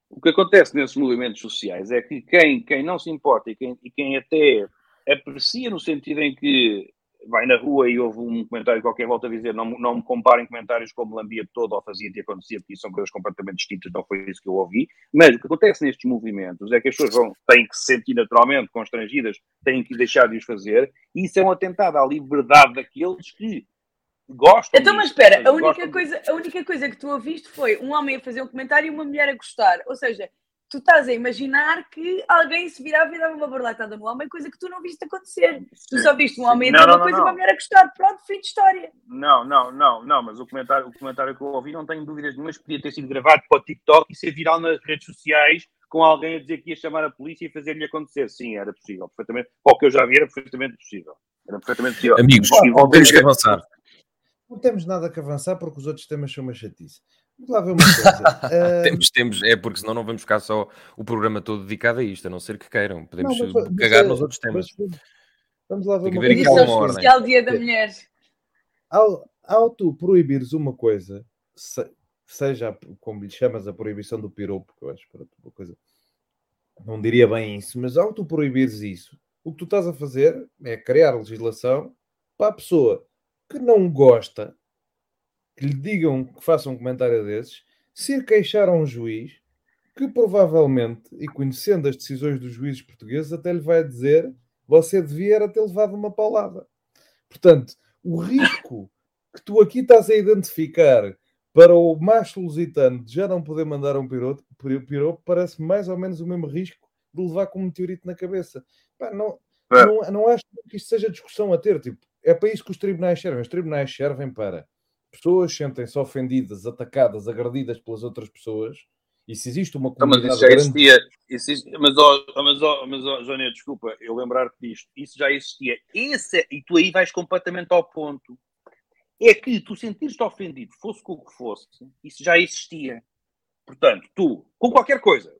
O que acontece nesses movimentos sociais é que quem, quem não se importa e quem, e quem até aprecia no sentido em que vai na rua e houve um comentário qualquer volta a dizer não, não me comparem comentários como lambia todo ou fazia e acontecia, porque isso são coisas completamente distintas, não foi isso que eu ouvi. Mas o que acontece nestes movimentos é que as pessoas vão, têm que se sentir naturalmente constrangidas, têm que deixar de os fazer, e isso é um atentado à liberdade daqueles que Gosto. Então, mas espera, a única, coisa, a única coisa que tu ouviste foi um homem a fazer um comentário e uma mulher a gostar. Ou seja, tu estás a imaginar que alguém se virava e dava uma borlatada no homem, coisa que tu não viste acontecer. Tu só viste um homem a dizer uma não, coisa não. e uma mulher a gostar. Pronto, fim de história. Não, não, não, não, mas o comentário, o comentário que eu ouvi não tenho dúvidas nenhumas que podia ter sido gravado para o TikTok e ser viral nas redes sociais com alguém a dizer que ia chamar a polícia e fazer-lhe acontecer. Sim, era possível, perfeitamente. Para o que eu já vi, era perfeitamente possível. Era perfeitamente possível. Amigos, temos que avançar. Não temos nada que avançar porque os outros temas são uma chatice. Vamos lá ver uma coisa. uh... [laughs] temos, temos, é porque senão não vamos ficar só o programa todo dedicado a isto, a não ser que queiram. Podemos não, mas, cagar mas, nos outros temas. Mas, vamos lá ver uma coisa. Edição especial Dia da Mulher. Ao, ao tu proibires uma coisa, se, seja como lhe chamas a proibição do piropo, que eu acho uma coisa. Não diria bem isso, mas ao tu proibires isso, o que tu estás a fazer é criar legislação para a pessoa que não gosta lhe digam que façam um comentário desses, se queixar a um juiz que provavelmente, e conhecendo as decisões dos juízes portugueses, até lhe vai dizer você devia ter levado uma paulada. Portanto, o risco que tu aqui estás a identificar para o macho lusitano de já não poder mandar um piropo, piropo parece mais ou menos o mesmo risco de levar com um meteorito na cabeça. Pá, não, é. não, não acho que isto seja discussão a ter. Tipo, é para isso que os tribunais servem. Os tribunais servem para pessoas sentem-se ofendidas, atacadas, agredidas pelas outras pessoas. E se existe uma comunidade. Não, mas isso já existia. Existe, mas, oh, mas, oh, mas oh, Jónia, desculpa, eu lembrar-te disto. Isso já existia. Esse, é, e tu aí vais completamente ao ponto. É que tu sentires-te ofendido, fosse com o que fosse, isso já existia. Portanto, tu, com qualquer coisa,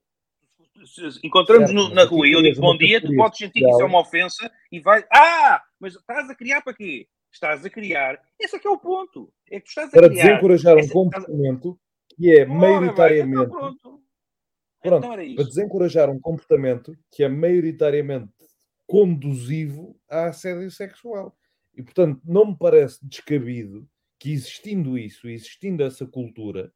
encontramos certo, na rua e eu digo bom dia, tu podes sentir que isso é uma ofensa e vais. Ah, mas estás a criar para quê? Estás a criar. Esse é que é o ponto. É que estás a para criar. desencorajar um comportamento que é maioritariamente. Então pronto. Pronto, então para desencorajar um comportamento que é maioritariamente conduzivo a assédio sexual. E, portanto, não me parece descabido que, existindo isso, existindo essa cultura,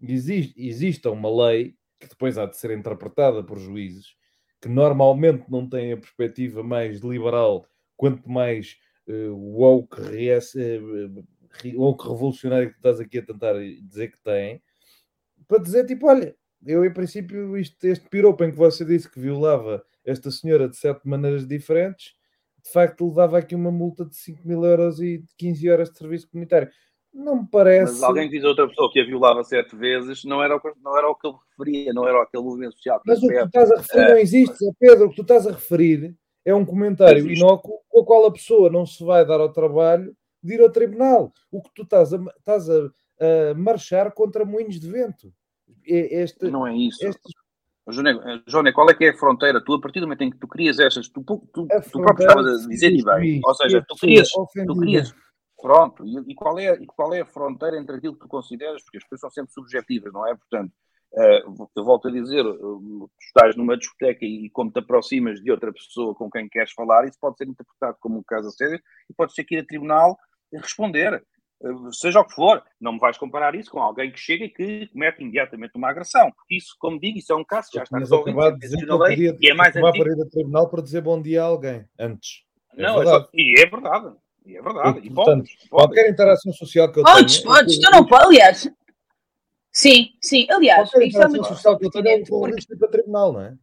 existe, exista uma lei que depois há de ser interpretada por juízes que normalmente não têm a perspectiva mais liberal, quanto mais woke, uh, woke revolucionário que estás aqui a tentar dizer que têm, para dizer tipo, olha, eu em princípio isto, este piropo em que você disse que violava esta senhora de sete maneiras diferentes, de facto levava aqui uma multa de 5 mil euros e 15 horas de serviço comunitário. Não me parece. Mas alguém que diz a outra pessoa que a violava sete vezes não era, o, não era o que ele referia, não era aquele movimento social. Mas o que tu estás a referir não existe, Pedro. O que tu estás a referir é um comentário inócuo com o qual a pessoa não se vai dar ao trabalho de ir ao tribunal. O que tu estás a, estás a, a marchar contra moinhos de vento. Este, não é isso. Estes... Joné, qual é que é a fronteira? Tu, a partir do momento em que tu crias essas, tu, tu, tu, tu próprio estavas a dizer e bem, ou seja, tu crias, tu crias, pronto, e, e, qual é, e qual é a fronteira entre aquilo que tu consideras, porque as pessoas são sempre subjetivas, não é? Portanto, uh, eu volto a dizer, uh, tu estás numa discoteca e, como te aproximas de outra pessoa com quem queres falar, isso pode ser interpretado como um caso a sério e pode ser que ir a tribunal responder seja o que for, não me vais comparar isso com alguém que chega e que comete imediatamente uma agressão. Isso, como digo, isso é um caso que já está resolvido. Podia, e é mais antigo. para ir a tribunal para dizer bom dia a alguém, antes. É não, é só, e é verdade. E é verdade. E, portanto, podes, qualquer interação social que eu podes, tenha... Podes, podes, tu não podes, aliás. Sim, sim, aliás. Qualquer interação social que eu é um porque... para tribunal, não é?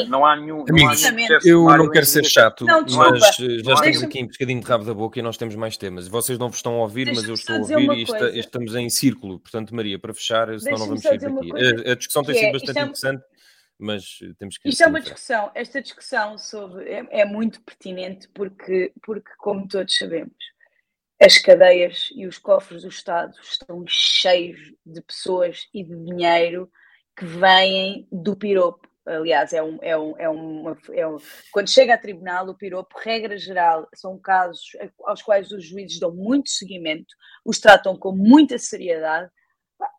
É? Não há nenhum. Amigos, não há nenhum eu não quero ser chato, não, mas eh, já estamos aqui em pescadinho de rabo da boca e nós temos mais temas. Vocês não vos estão a ouvir, mas eu estou a ouvir e está, estamos em círculo. Portanto, Maria, para fechar, senão não vamos sair daqui. A, a, discussão tem sido é, bastante é, interessante, mas temos que. Isto é uma discussão. Esta discussão sobre, é, é muito pertinente porque, porque, como todos sabemos, as cadeias e os cofres do Estado estão cheios de pessoas e de dinheiro que vêm do piropo aliás, é um, é um, é uma, é um, quando chega a tribunal, o piropo, regra geral, são casos aos quais os juízes dão muito seguimento, os tratam com muita seriedade,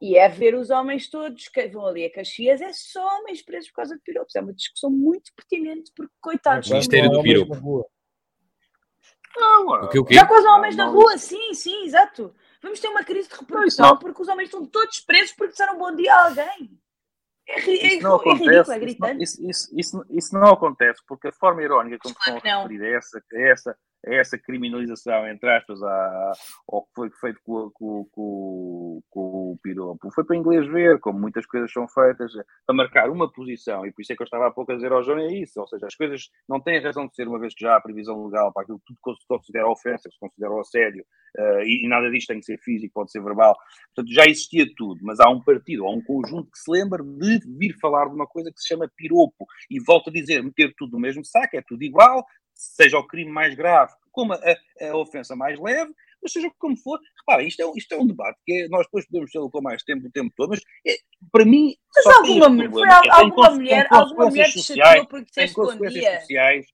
e é ver os homens todos que vão ali a Caxias, é só homens presos por causa de piropos. É uma discussão muito pertinente, porque coitados. O Ministério do Piropo. Não, o que, o Já com os homens na rua, sim, sim, exato. Vamos ter uma crise de reprodução porque os homens estão todos presos porque disseram bom dia a alguém. É, isso não acontece, é ridículo, é gritante. Isso, isso, isso, isso, não acontece porque a forma irónica como estão a referir é essa, é essa, essa criminalização, entre aspas, à, ao que foi feito com, com, com, com, o piropo. Foi para inglês ver como muitas coisas são feitas para marcar uma posição, e por isso é que eu estava há pouco a dizer ao João, é isso, ou seja, as coisas não têm razão de ser, uma vez que já há previsão legal para aquilo que tudo se considera ofensa, se considera assédio, uh, e, e, nada disto tem que ser físico, pode ser verbal. Portanto, já existia tudo, mas há um partido, há um conjunto que se lembra de vir falar de uma coisa que se chama piropo, e volto a dizer, meter tudo no mesmo saco, é tudo igual, seja o crime mais grave como a, a ofensa mais leve, mas seja como for, repara, isto é, isto é um debate que é, nós depois podemos tê-lo com mais tempo o tempo todo, mas é, para mim. Mas alguma, foi, alguma mulher, alguma mulher te chateou porque disseste bom dia. Sociais,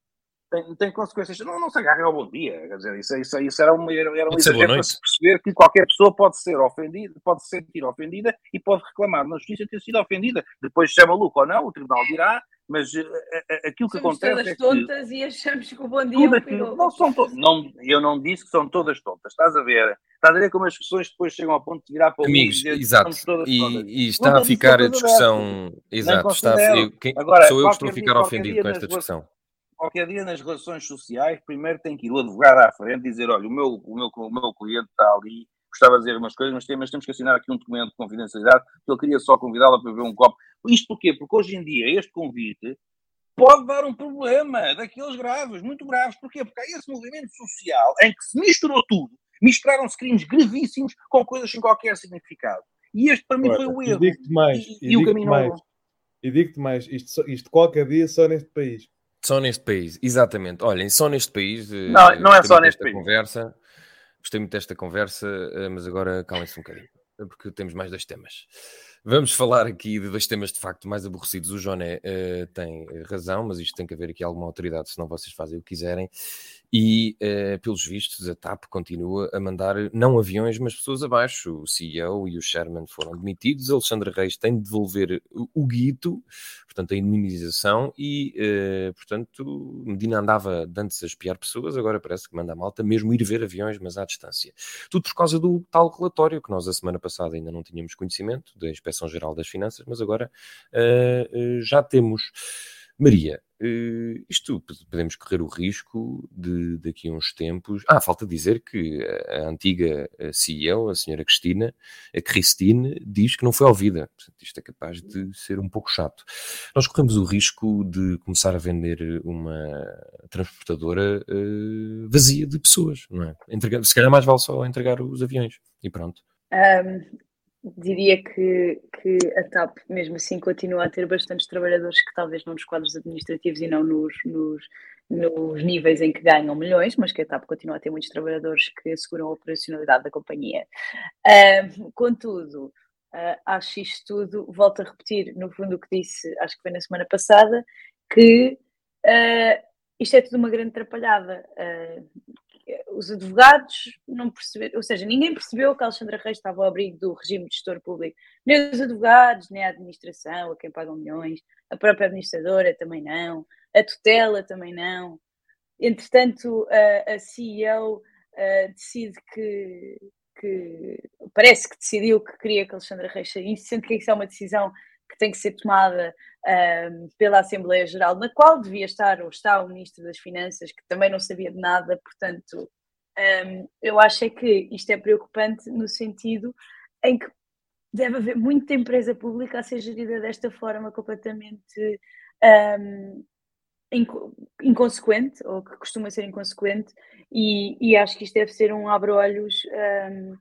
tem, tem consequências. Não, não se agarrem ao bom dia. Quer dizer, isso, isso, isso era, uma, era um exagero para se perceber que qualquer pessoa pode ser ofendida, pode se sentir ofendida e pode reclamar na justiça ter sido ofendida. Depois, se é maluco ou não, o tribunal dirá, mas uh, uh, aquilo que Somos acontece. todas é tontas e achamos que o bom dia é aquilo, não são to... não, Eu não disse que são todas tontas, estás a ver? Estás a ver como as pessoas depois chegam ao ponto de virar para o Amigos, dizer, exato. E, e, está a ficar a discussão. Exato, está a... eu, quem... Agora, sou eu que estou a ficar ofendido com esta discussão qualquer dia nas relações sociais, primeiro tem que ir o advogado à frente e dizer: olha, o meu, o meu, o meu cliente está ali, gostava de dizer umas coisas, mas, tem, mas temos que assinar aqui um documento de confidencialidade, que ele queria só convidá-la para beber um copo. Isto porquê? Porque hoje em dia este convite pode dar um problema daqueles graves, muito graves. Porquê? Porque há esse movimento social em que se misturou tudo. Misturaram-se crimes gravíssimos com coisas sem qualquer significado. E este para mim foi o erro. E digo-te mais, e, e, e o caminho mais, e digo-te mais, isto, isto qualquer dia só neste país. Só neste país, exatamente. Olhem, só neste país. Eh, não, não é só neste país. Conversa, gostei muito desta conversa, eh, mas agora calem-se um bocadinho, porque temos mais dois temas. Vamos falar aqui de dois temas de facto mais aborrecidos. O Joné uh, tem razão, mas isto tem que haver aqui alguma autoridade, senão vocês fazem o que quiserem. E, uh, pelos vistos, a TAP continua a mandar não aviões, mas pessoas abaixo. O CEO e o Sherman foram demitidos. Alexandre Reis tem de devolver o guito, portanto, a indemnização. E, uh, portanto, Medina andava antes a espiar pessoas, agora parece que manda a malta mesmo ir ver aviões, mas à distância. Tudo por causa do tal relatório que nós a semana passada ainda não tínhamos conhecimento, da Inspeção Geral das Finanças, mas agora uh, já temos. Maria, uh, isto podemos correr o risco de daqui a uns tempos. Ah, falta dizer que a antiga CEO, a senhora Cristina, a Christine, diz que não foi ouvida. Isto é capaz de ser um pouco chato. Nós corremos o risco de começar a vender uma transportadora uh, vazia de pessoas, não é? Entregar, se calhar mais vale só entregar os aviões e pronto. Um, diria que, que a TAP, mesmo assim, continua a ter bastantes trabalhadores que talvez não nos quadros administrativos e não nos, nos, nos níveis em que ganham milhões, mas que a TAP continua a ter muitos trabalhadores que asseguram a operacionalidade da companhia. Uh, contudo, uh, acho isto tudo, volto a repetir, no fundo, o que disse, acho que foi na semana passada, que uh, isto é tudo uma grande atrapalhada. Uh, os advogados não perceberam, ou seja, ninguém percebeu que Alexandra Reis estava ao abrigo do regime de gestor público. Nem os advogados, nem a administração, a quem pagam milhões, a própria administradora também não, a tutela também não. Entretanto, a, a CEO decide que, que, parece que decidiu que queria que Alexandra Reis saísse, sendo que isso é uma decisão que tem que ser tomada um, pela Assembleia Geral, na qual devia estar ou está o Ministro das Finanças, que também não sabia de nada, portanto, um, eu acho é que isto é preocupante no sentido em que deve haver muita empresa pública a ser gerida desta forma completamente um, inconsequente, ou que costuma ser inconsequente, e, e acho que isto deve ser um abre-olhos um,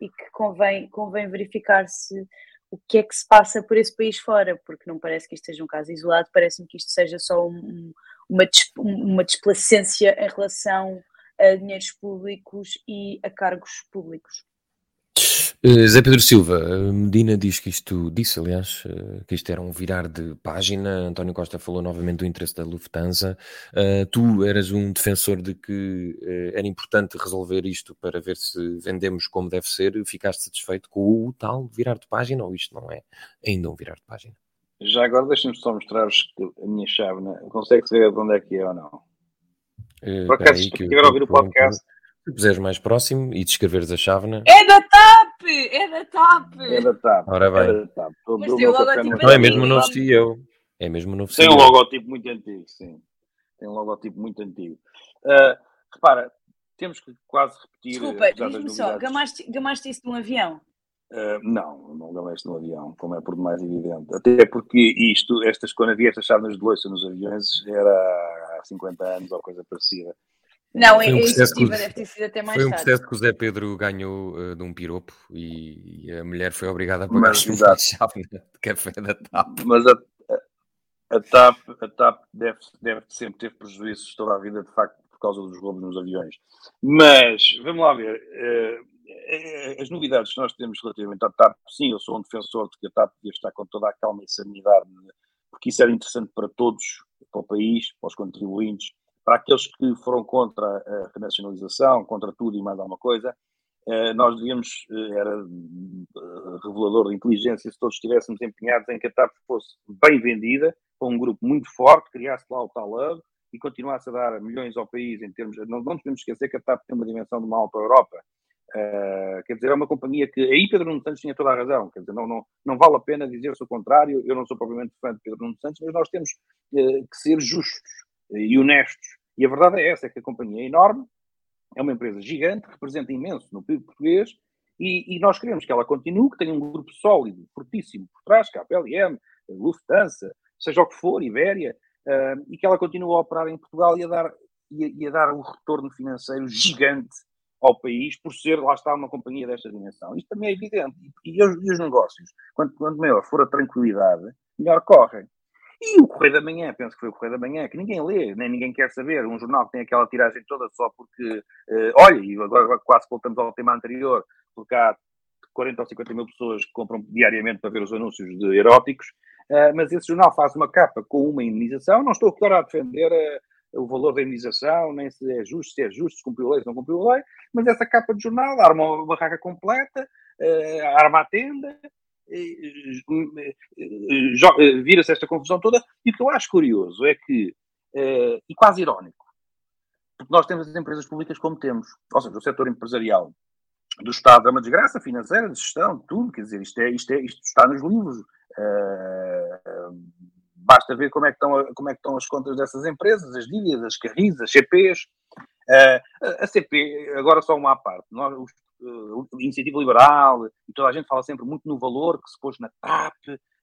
e que convém, convém verificar se o que é que se passa por esse país fora, porque não parece que isto seja um caso isolado, parece-me que isto seja só um, uma, uma displacência em relação a dinheiros públicos e a cargos públicos. Uh, Zé Pedro Silva, Medina diz que isto, disse aliás, uh, que isto era um virar de página. António Costa falou novamente do interesse da Lufthansa. Uh, tu eras um defensor de que era importante resolver isto para ver se vendemos como deve ser. Ficaste satisfeito com o tal virar de página ou isto não é ainda um virar de página? Já agora deixa-me só mostrar-vos a minha chave. Né? Consegue ver de onde é que é ou não? Por acaso, se estiver a ouvir o podcast. Se puseres mais próximo e descreveres a chávena. É da TAP! É da TAP! É da TAP. Ora bem. É da TAP. Mas tem o logotipo Não é mesmo novo CEO. É mesmo o novo Tem um logotipo muito antigo, sim. Tem um logotipo muito antigo. Uh, repara, temos que quase repetir. Desculpa, diz-me só, gamaste, gamaste isso de um avião? Uh, não, não gamaste no avião, como é por demais evidente. Até porque isto, estas, quando havia estas chávenas de loiça nos aviões, era há 50 anos ou coisa parecida. Não, foi um processo que, deve ter sido até mais Foi um tarde. processo que o Zé Pedro ganhou uh, de um piropo e, e, a mulher foi obrigada a pagar uma chave de café da TAP. Mas a, a, a TAP, a TAP deve, deve sempre ter prejuízos toda a vida, de facto, por causa dos roubos nos aviões. Mas, vamos lá ver, uh, as novidades que nós temos relativamente à TAP, sim, eu sou um defensor de que a TAP devia estar com toda a calma e sanidade, porque isso era interessante para todos, para o país, para os contribuintes, para aqueles que foram contra a renacionalização, contra tudo e mais alguma coisa, eh, nós devíamos, eh, era eh, revelador de inteligência se todos estivéssemos empenhados em que a TAP fosse bem vendida, com um grupo muito forte, criasse lá o tal hub e continuasse a dar milhões ao país em termos. Não, não esquecer que a TAP tem uma dimensão de uma alta Europa. Uh, quer dizer, é uma companhia que. Aí Pedro Nuno Santos tinha toda a razão. Quer dizer, não, não, não vale a pena dizer-se o contrário. Eu não sou propriamente fã de Pedro Nuno Santos, mas nós temos uh, que ser justos e honestos e a verdade é essa, é que a companhia é enorme, é uma empresa gigante, representa imenso no PIB português, e, e, nós queremos que ela continue, que tenha um grupo sólido, fortíssimo por trás, KPLM, Lufthansa, seja o que for, Ibéria, uh, e que ela continue a operar em Portugal e a dar, e a dar um retorno financeiro gigante ao país, por ser, lá está, uma companhia desta dimensão. Isto também é evidente. E, e, os, e os, negócios, quanto, quanto maior for a tranquilidade, melhor correm. E o Correio da Manhã, penso que foi o Correio da Manhã, que ninguém lê, nem ninguém quer saber. Um jornal que tem aquela tiragem toda só porque, uh, olha, e agora quase voltamos ao tema anterior, porque há 40 ou 50 mil pessoas que compram diariamente para ver os anúncios de eróticos, uh, mas esse jornal faz uma capa com uma indenização. Não estou agora a defender uh, o valor da indenização, nem se é justo, se é justo, se cumpriu a lei, se não cumpriu a lei, mas essa capa de jornal arma uma barraca completa, arma a tenda, vira-se esta confusão toda. E o que eu acho curioso é que, eh, e quase irónico, porque nós temos as empresas públicas como temos, ou seja, o setor empresarial do Estado é uma desgraça financeira, de gestão, tudo, quer dizer, isto, é, isto, é, isto está nos livros. Basta ver como é, que estão, como é que estão as contas dessas empresas, as dívidas, as carris, as CPs. Uh, a CP, agora só uma à parte, nós, uh, Iniciativa Liberal, e toda a gente fala sempre muito no valor que se pôs na TAP,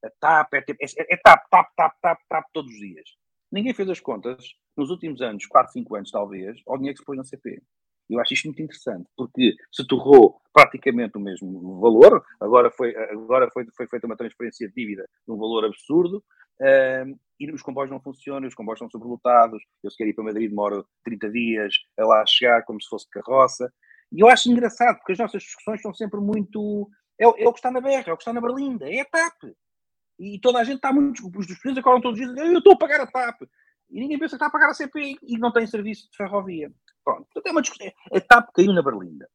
a TAP, é, é, é TAP, TAP, TAP, TAP, TAP todos os dias. Ninguém fez as contas nos últimos anos, 4, 5 anos talvez, ao dinheiro que se pôs na CP. Eu acho isto muito interessante, porque se torrou praticamente o mesmo valor, agora foi, agora foi, foi feita uma transferência de dívida de um valor absurdo, uh, e os comboios não funcionam, os comboios estão sobrelotados, eu se quero ir para Madrid demoro 30 dias a lá chegar como se fosse carroça, e eu acho engraçado, porque as nossas discussões são sempre muito... É, é o que está na berra, é o que está na berlinda, é a TAP. E toda a gente está muito... Os dos acordam todos os dias, eu estou a pagar a TAP. E ninguém pensa que está a pagar a CP e não tem serviço de ferrovia. Pronto, portanto é uma discussão. A TAP caiu na Berlinda.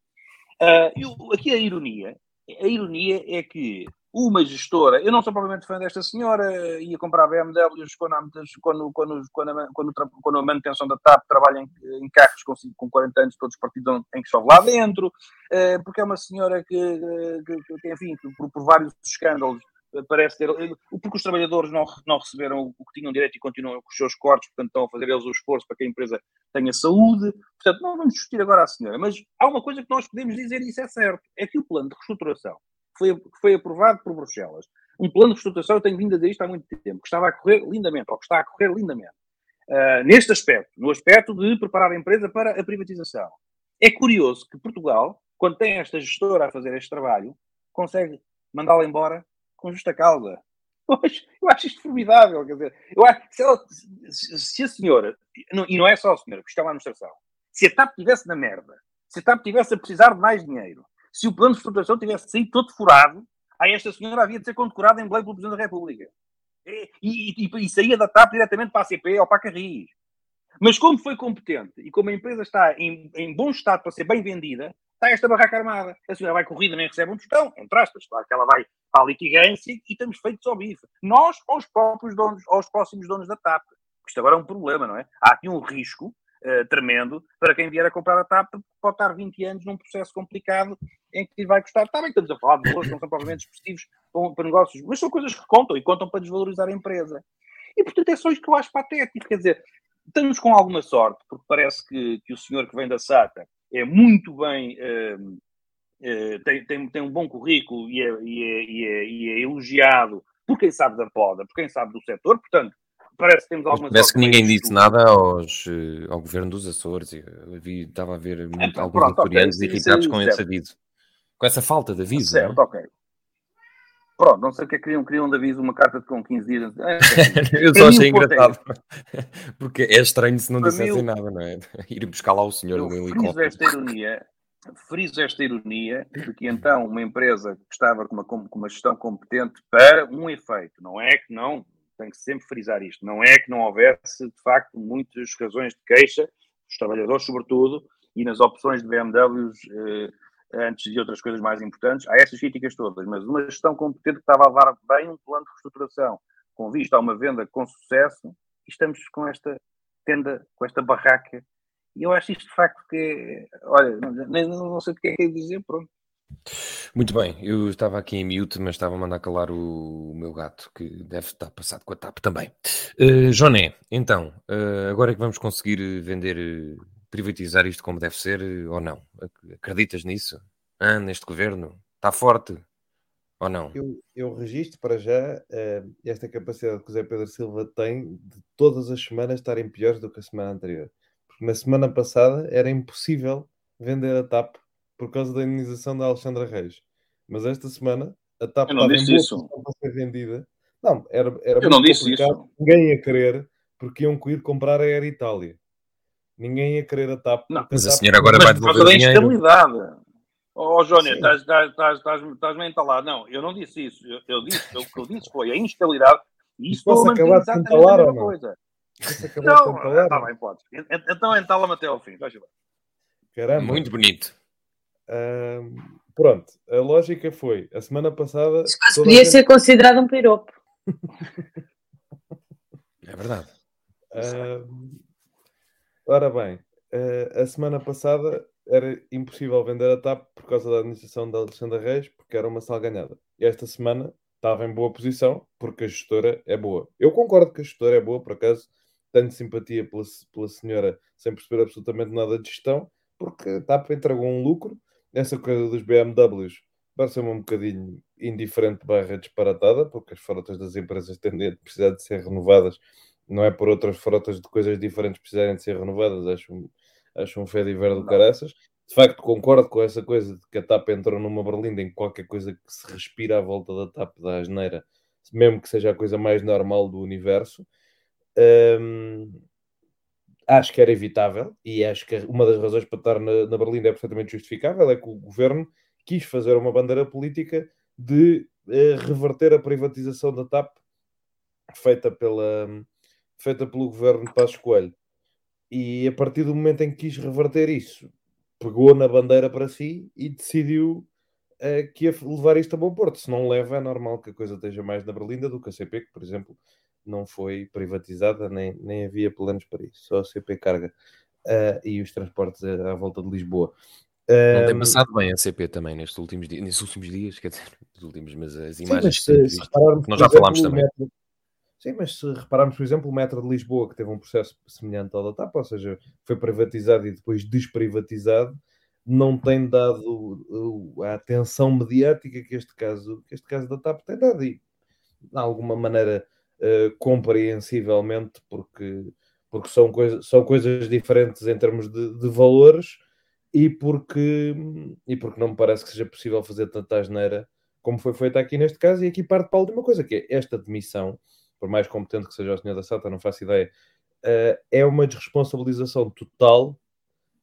Uh, eu, aqui a ironia, a ironia é que uma gestora, eu não sou propriamente fã desta senhora, ia comprar BMWs quando, quando, quando, quando, quando, quando a manutenção da TAP trabalha em, em carros com, com 40 anos, todos partidos em que chove lá dentro, uh, porque é uma senhora que, que, que enfim, por, por vários escândalos, parece ter. Porque os trabalhadores não, não receberam o que tinham direito e continuam com os seus cortes, portanto estão a fazer eles o esforço para que a empresa tenha saúde. Portanto, não vamos discutir agora a senhora, mas há uma coisa que nós podemos dizer, e isso é certo: é que o plano de reestruturação foi, foi aprovado por Bruxelas. Um plano de reestruturação, eu tenho vindo a dizer isto há muito tempo, que estava a correr lindamente, ou que está a correr lindamente. Uh, neste aspecto, no aspecto de preparar a empresa para a privatização. É curioso que Portugal, quando tem esta gestora a fazer este trabalho, consegue mandá-la embora com justa causa. [laughs] Acho, eu acho isto formidável. Quer dizer, eu acho, se, ela, se a senhora, e não é só a senhora, porque isto é uma administração, se a TAP estivesse na merda, se a TAP estivesse a precisar de mais dinheiro, se o plano de explotação tivesse saído todo furado, aí esta senhora havia de ser condecorada em Belém pelo Presidente da República. E, e, e, e, saía da TAP diretamente para a CP ou para a Carris. Mas como foi competente e como a empresa está em, em bom estado para ser bem vendida, está esta barraca armada. A senhora vai corrida, nem recebe um tostão, entre aspas, claro que ela vai à litigância e estamos feitos ao bife. Nós aos próprios donos, aos próximos donos da TAP. Isto agora é um problema, não é? Há aqui um risco uh, tremendo para quem vier a comprar a TAP, pode estar 20 anos num processo complicado em que vai custar. Está bem, estamos a falar de valores que não são propriamente expressivos para, para negócios, mas são coisas que contam e contam para desvalorizar a empresa. E portanto é só isto que eu acho patético. Quer dizer, estamos com alguma sorte, porque parece que, que o senhor que vem da SATA é muito bem. Uh, uh, tem, tem, tem um bom currículo e é, e, é, e, é, e é, elogiado por quem sabe da poda, por quem sabe do setor, portanto, parece que temos alguma Parece que ninguém disse nada aos, eh, ao governo dos Açores. Eu vi, estava a ver muito, então, alguns açorianos okay, irritados com certo. esse aviso. Com essa falta de aviso. Certo, não? ok. Pronto, não sei o que é que queriam, queriam de aviso uma carta com 15 dias. É, [laughs] é, eu só achei engraçado. [laughs] Porque é estranho se não dissessem nada, não é? [laughs] Ir buscar lá o senhor no helicóptero. esta ironia, friso esta ironia de que então uma empresa que estava com uma, com uma gestão competente para um efeito, não é que não, tem que sempre frisar isto, não é que não houvesse de facto muitas razões de queixa, os trabalhadores sobretudo, e nas opções de BMWs eh, antes de outras coisas mais importantes, há essas críticas todas, mas uma gestão competente que estava a levar bem um plano de reestruturação, com vista a uma venda com sucesso, e estamos com esta tenda, com esta barraca, e eu acho isto de facto que olha, nem, não sei o que é que é dizer, pronto. Muito bem, eu estava aqui em mute, mas estava a mandar calar o, o meu gato, que deve estar passado com a TAP também. Uh, Joné, então, uh, agora é que vamos conseguir vender privatizar isto como deve ser eh, ou não? Acreditas nisso? Ah, neste governo? Está forte ou não? Eu, eu registro para já uh, esta capacidade que o Zé Pedro Silva tem de todas as semanas estarem piores do que a semana anterior. Porque na semana passada era impossível vender a TAP por causa da indenização da Alexandra Reis. Mas esta semana a TAP estava em boa para ser vendida. Não, era, era eu não disse isso. Ninguém ia querer porque iam ir comprar a Air Itália. Ninguém ia querer a TAP. Não, mas a senhora agora vai devolver o dinheiro. instabilidade. Oh, Jónia, estás-me a entalar. Não, eu não disse isso. Eu, eu disse, o que eu disse foi a instabilidade. E isso posso acabar de entalar ou não? Coisa. Não, está bem, pode. Então entala-me até ao fim. Caramba. Muito bonito. Uh, pronto, a lógica foi, a semana passada... Podia gente... ser considerado um piropo. [laughs] é verdade. Uh, Ora bem, uh, a semana passada era impossível vender a TAP por causa da administração da Alexandra Reis, porque era uma salganhada. E esta semana estava em boa posição porque a gestora é boa. Eu concordo que a gestora é boa, por acaso tenho simpatia pela, pela senhora sem perceber absolutamente nada de gestão, porque a TAP entregou um lucro. Essa coisa dos BMWs parece-me um bocadinho indiferente barra disparatada, porque as frotas das empresas tendem a precisar de ser renovadas, não é por outras frotas de coisas diferentes precisarem de ser renovadas, acho, acho um fé de ver do caraças. De facto, concordo com essa coisa de que a TAP entrou numa berlinda em qualquer coisa que se respira à volta da TAP da asneira, mesmo que seja a coisa mais normal do universo. Um, acho que era evitável e acho que uma das razões para estar na, na Berlinda é perfeitamente justificável, é que o governo quis fazer uma bandeira política de eh, reverter a privatização da TAP feita, pela, feita pelo governo de Passos Coelho. E a partir do momento em que quis reverter isso, pegou na bandeira para si e decidiu uh, que ia levar isto a bom porto. Se não leva, é normal que a coisa esteja mais na Berlinda do que a CP, que, por exemplo, não foi privatizada, nem, nem havia planos para isso, só a CP carga uh, e os transportes à, à volta de Lisboa. Não tem passado bem a CP também nestes últimos dias, nestes últimos dias, quer dizer, [laughs] nos últimos, mas as imagens Sim, mas se, se nós já falámos também. Metro, sim, mas se repararmos, por exemplo, o metro de Lisboa, que teve um processo semelhante ao da TAP, ou seja, foi privatizado e depois desprivatizado, não tem dado a atenção mediática que este caso, que este caso da TAP tem dado, e de alguma maneira uh, compreensivelmente, porque, porque são, coisa, são coisas diferentes em termos de, de valores e porque, e porque não me parece que seja possível fazer tanta asneira como foi feita aqui neste caso. E aqui parte para a última coisa, que é esta demissão, por mais competente que seja o senhor da Sata, não faço ideia, uh, é uma desresponsabilização total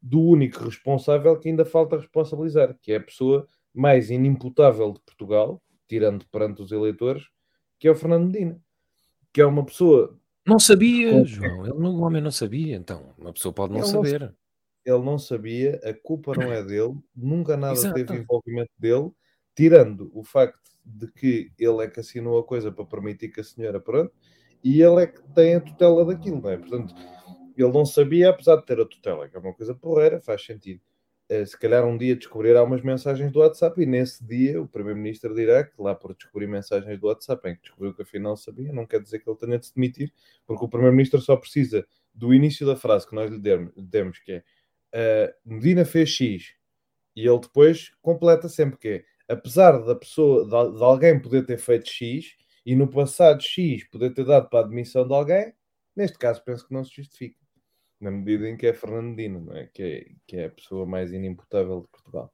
do único responsável que ainda falta responsabilizar, que é a pessoa mais inimputável de Portugal, tirando perante os eleitores, que é o Fernando Medina, que é uma pessoa. Não sabia, João, ele, o homem não sabia, então uma pessoa pode não ele saber. Não, ele não sabia, a culpa não é dele, nunca nada Exato. teve envolvimento dele, tirando o facto de que ele é que assinou a coisa para permitir que a senhora pronto, e ele é que tem a tutela daquilo, não é? Portanto, ele não sabia, apesar de ter a tutela, que é uma coisa porreira, faz sentido. Uh, se calhar um dia descobrirá umas mensagens do WhatsApp e nesse dia o Primeiro-Ministro dirá que lá por descobrir mensagens do WhatsApp em que descobriu que afinal sabia, não quer dizer que ele tenha de se demitir, porque o Primeiro-Ministro só precisa do início da frase que nós lhe demos, que é uh, Medina fez X e ele depois completa sempre que é apesar da pessoa, de, de alguém poder ter feito X e no passado X poder ter dado para a admissão de alguém, neste caso penso que não se justifica na medida em que é Fernandino, não é? Que, é, que é a pessoa mais inimputável de Portugal.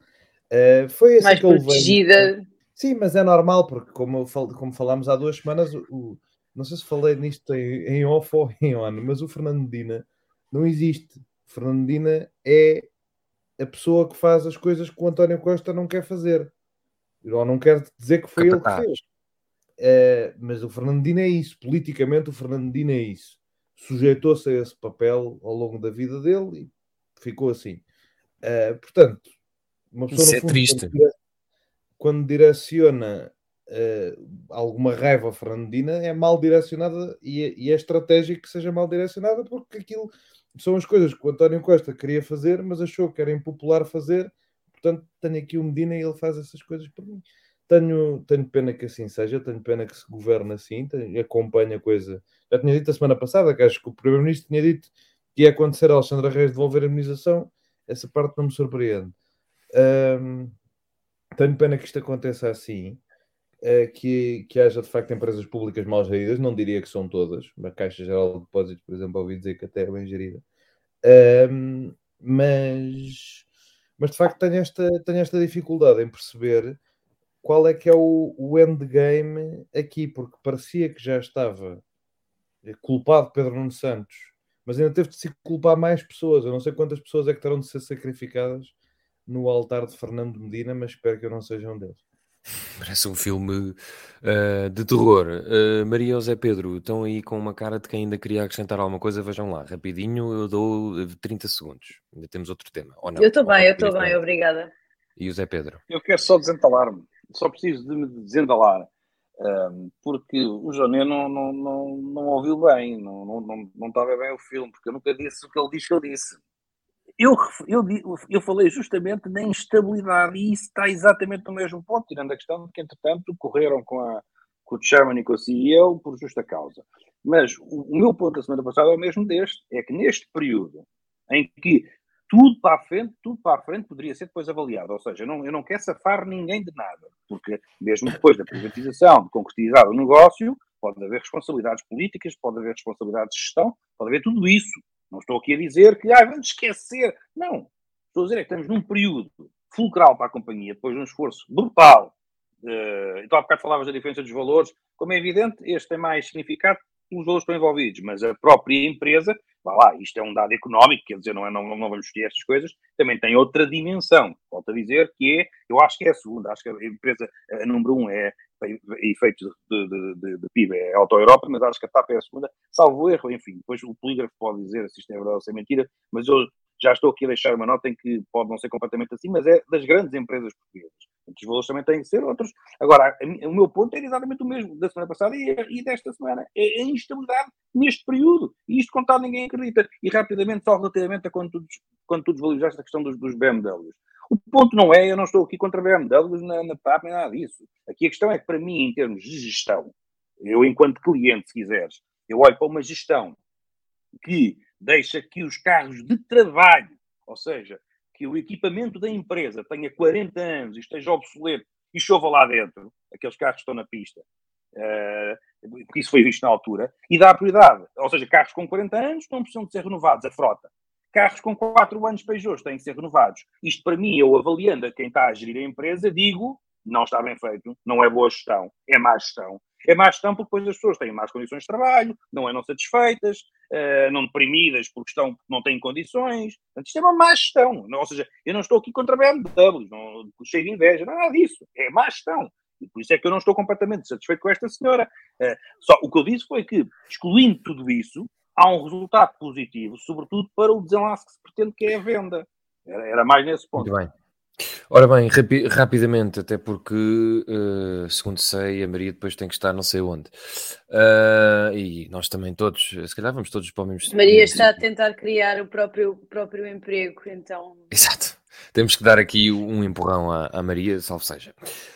Uh, foi assim mais que protegida. Sim, mas é normal, porque como, como falámos há duas semanas, o, não sei se falei nisto em, em off ou [laughs] em on, mas o Fernandina não existe. Fernandina é a pessoa que faz as coisas que o António Costa não quer fazer. Ou não quer dizer que foi ele que fez. Uh, mas o Fernandino é isso. Politicamente, o Fernandino é isso sujeitou-se a esse papel ao longo da vida dele e ficou assim. Uh, portanto, uma pessoa Isso é fundo, triste. Quando, quando direciona uh, alguma raiva fernandina, é mal direcionada e é, e é estratégico que seja mal direcionada porque aquilo são as coisas que o António Costa queria fazer, mas achou que era impopular fazer. Portanto, tenho aqui o Medina e ele faz essas coisas por mim. Tenho, tenho pena que assim seja, tenho pena que se governe assim, acompanhe a coisa já tinha dito a semana passada, que acho que o Primeiro-Ministro tinha dito que ia acontecer a Alexandra Reis devolver a imunização. Essa parte não me surpreende. Um, tenho pena que isto aconteça assim, uh, que, que haja de facto empresas públicas mal geridas, não diria que são todas, a Caixa Geral de Depósitos, por exemplo, ouvi dizer que até é bem gerida. Um, mas, mas de facto tenho esta, tenho esta dificuldade em perceber qual é que é o, o endgame aqui, porque parecia que já estava é culpado Pedro Nuno Santos, mas ainda teve de se culpar mais pessoas. Eu não sei quantas pessoas é que terão de ser sacrificadas no altar de Fernando Medina, mas espero que eu não seja um deles. [laughs] Parece um filme uh, de terror. Uh, Maria José Pedro, estão aí com uma cara de quem ainda queria acrescentar alguma coisa. Vejam lá, rapidinho, eu dou 30 segundos. Ainda temos outro tema. Ou não? Eu estou bem, eu estou bem, obrigada. E o Zé Pedro? Eu quero só desentalar-me. Só preciso de me desendalar porque o Joné não, não, não, não ouviu bem, não, não, não, não estava bem o filme, porque eu nunca disse o que ele disse que eu disse. Eu, eu, eu falei justamente na instabilidade e isso está exatamente no mesmo ponto, tirando a questão de que, entretanto, correram com a, com o chairman e com o CEO por justa causa. Mas o, o meu ponto da semana passada é o mesmo deste, é que neste período em que tudo para a frente, tudo para a frente poderia ser depois avaliado. Ou seja, eu não, eu não quero safar ninguém de nada, porque mesmo depois da privatização, de concretizar o negócio, pode haver responsabilidades políticas, pode haver responsabilidades de gestão, pode haver tudo isso. Não estou aqui a dizer que ah, vamos esquecer. Não. Estou a dizer é que estamos num período fulcral para a companhia, depois de um esforço brutal. Uh, então, há bocado falavas da diferença dos valores. Como é evidente, este tem mais significado os valores estão envolvidos, mas a própria empresa, vá lá, isto é um dado económico, quer dizer, não, é, não, não vamos discutir estas coisas, também tem outra dimensão. Volto a dizer que é, eu acho que é a segunda, acho que a empresa, a número um é efeitos de, de, de, de PIB, é a Auto Europa, mas acho que a TAP é a segunda, salvo erro, enfim, depois o polígrafo pode dizer se isto é verdade ou se é mentira, mas eu já estou aqui a deixar uma nota em que pode não ser completamente assim, mas é das grandes empresas portuguesas. Os valores também têm que ser outros. Agora, o meu ponto é exatamente o mesmo da semana passada e, e desta semana. É a instabilidade neste período. E isto contado ninguém acredita. E rapidamente, só relativamente a quando tu, tu desvalorizaste a questão dos, dos BMWs. O ponto não é, eu não estou aqui contra BMWs na, na TAP, nem nada disso. Aqui a questão é que, para mim, em termos de gestão, eu, enquanto cliente, se quiseres, eu olho para uma gestão que deixa que os carros de trabalho, ou seja, que o equipamento da empresa tenha 40 anos e esteja obsoleto e chova lá dentro, aqueles carros que estão na pista, uh, porque isso foi visto na altura, e dá prioridade. Ou seja, carros com 40 anos não precisam de ser renovados, a frota. Carros com 4 anos Peugeot têm que ser renovados. Isto, para mim, eu avaliando a quem está a gerir a empresa, digo, não está bem feito, não é boa gestão, é má gestão. É gestão porque depois as pessoas têm más condições de trabalho, não é não satisfeitas, uh, não deprimidas porque estão, não têm condições. Portanto, isto é uma má gestão. Ou seja, eu não estou aqui contra a BMW, não, cheio de inveja, nada disso. É má gestão. E por isso é que eu não estou completamente satisfeito com esta senhora. Uh, só o que eu disse foi que, excluindo tudo isso, há um resultado positivo, sobretudo para o desenlace que se pretende, que é a venda. Era, era mais nesse ponto. Muito bem. Ora bem, rapi rapidamente, até porque, uh, segundo sei, a Maria depois tem que estar não sei onde. Uh, e nós também todos, se calhar vamos todos para o mesmo Maria está a tentar criar o próprio, próprio emprego, então. Exato. Temos que dar aqui um empurrão à, à Maria, salvo seja.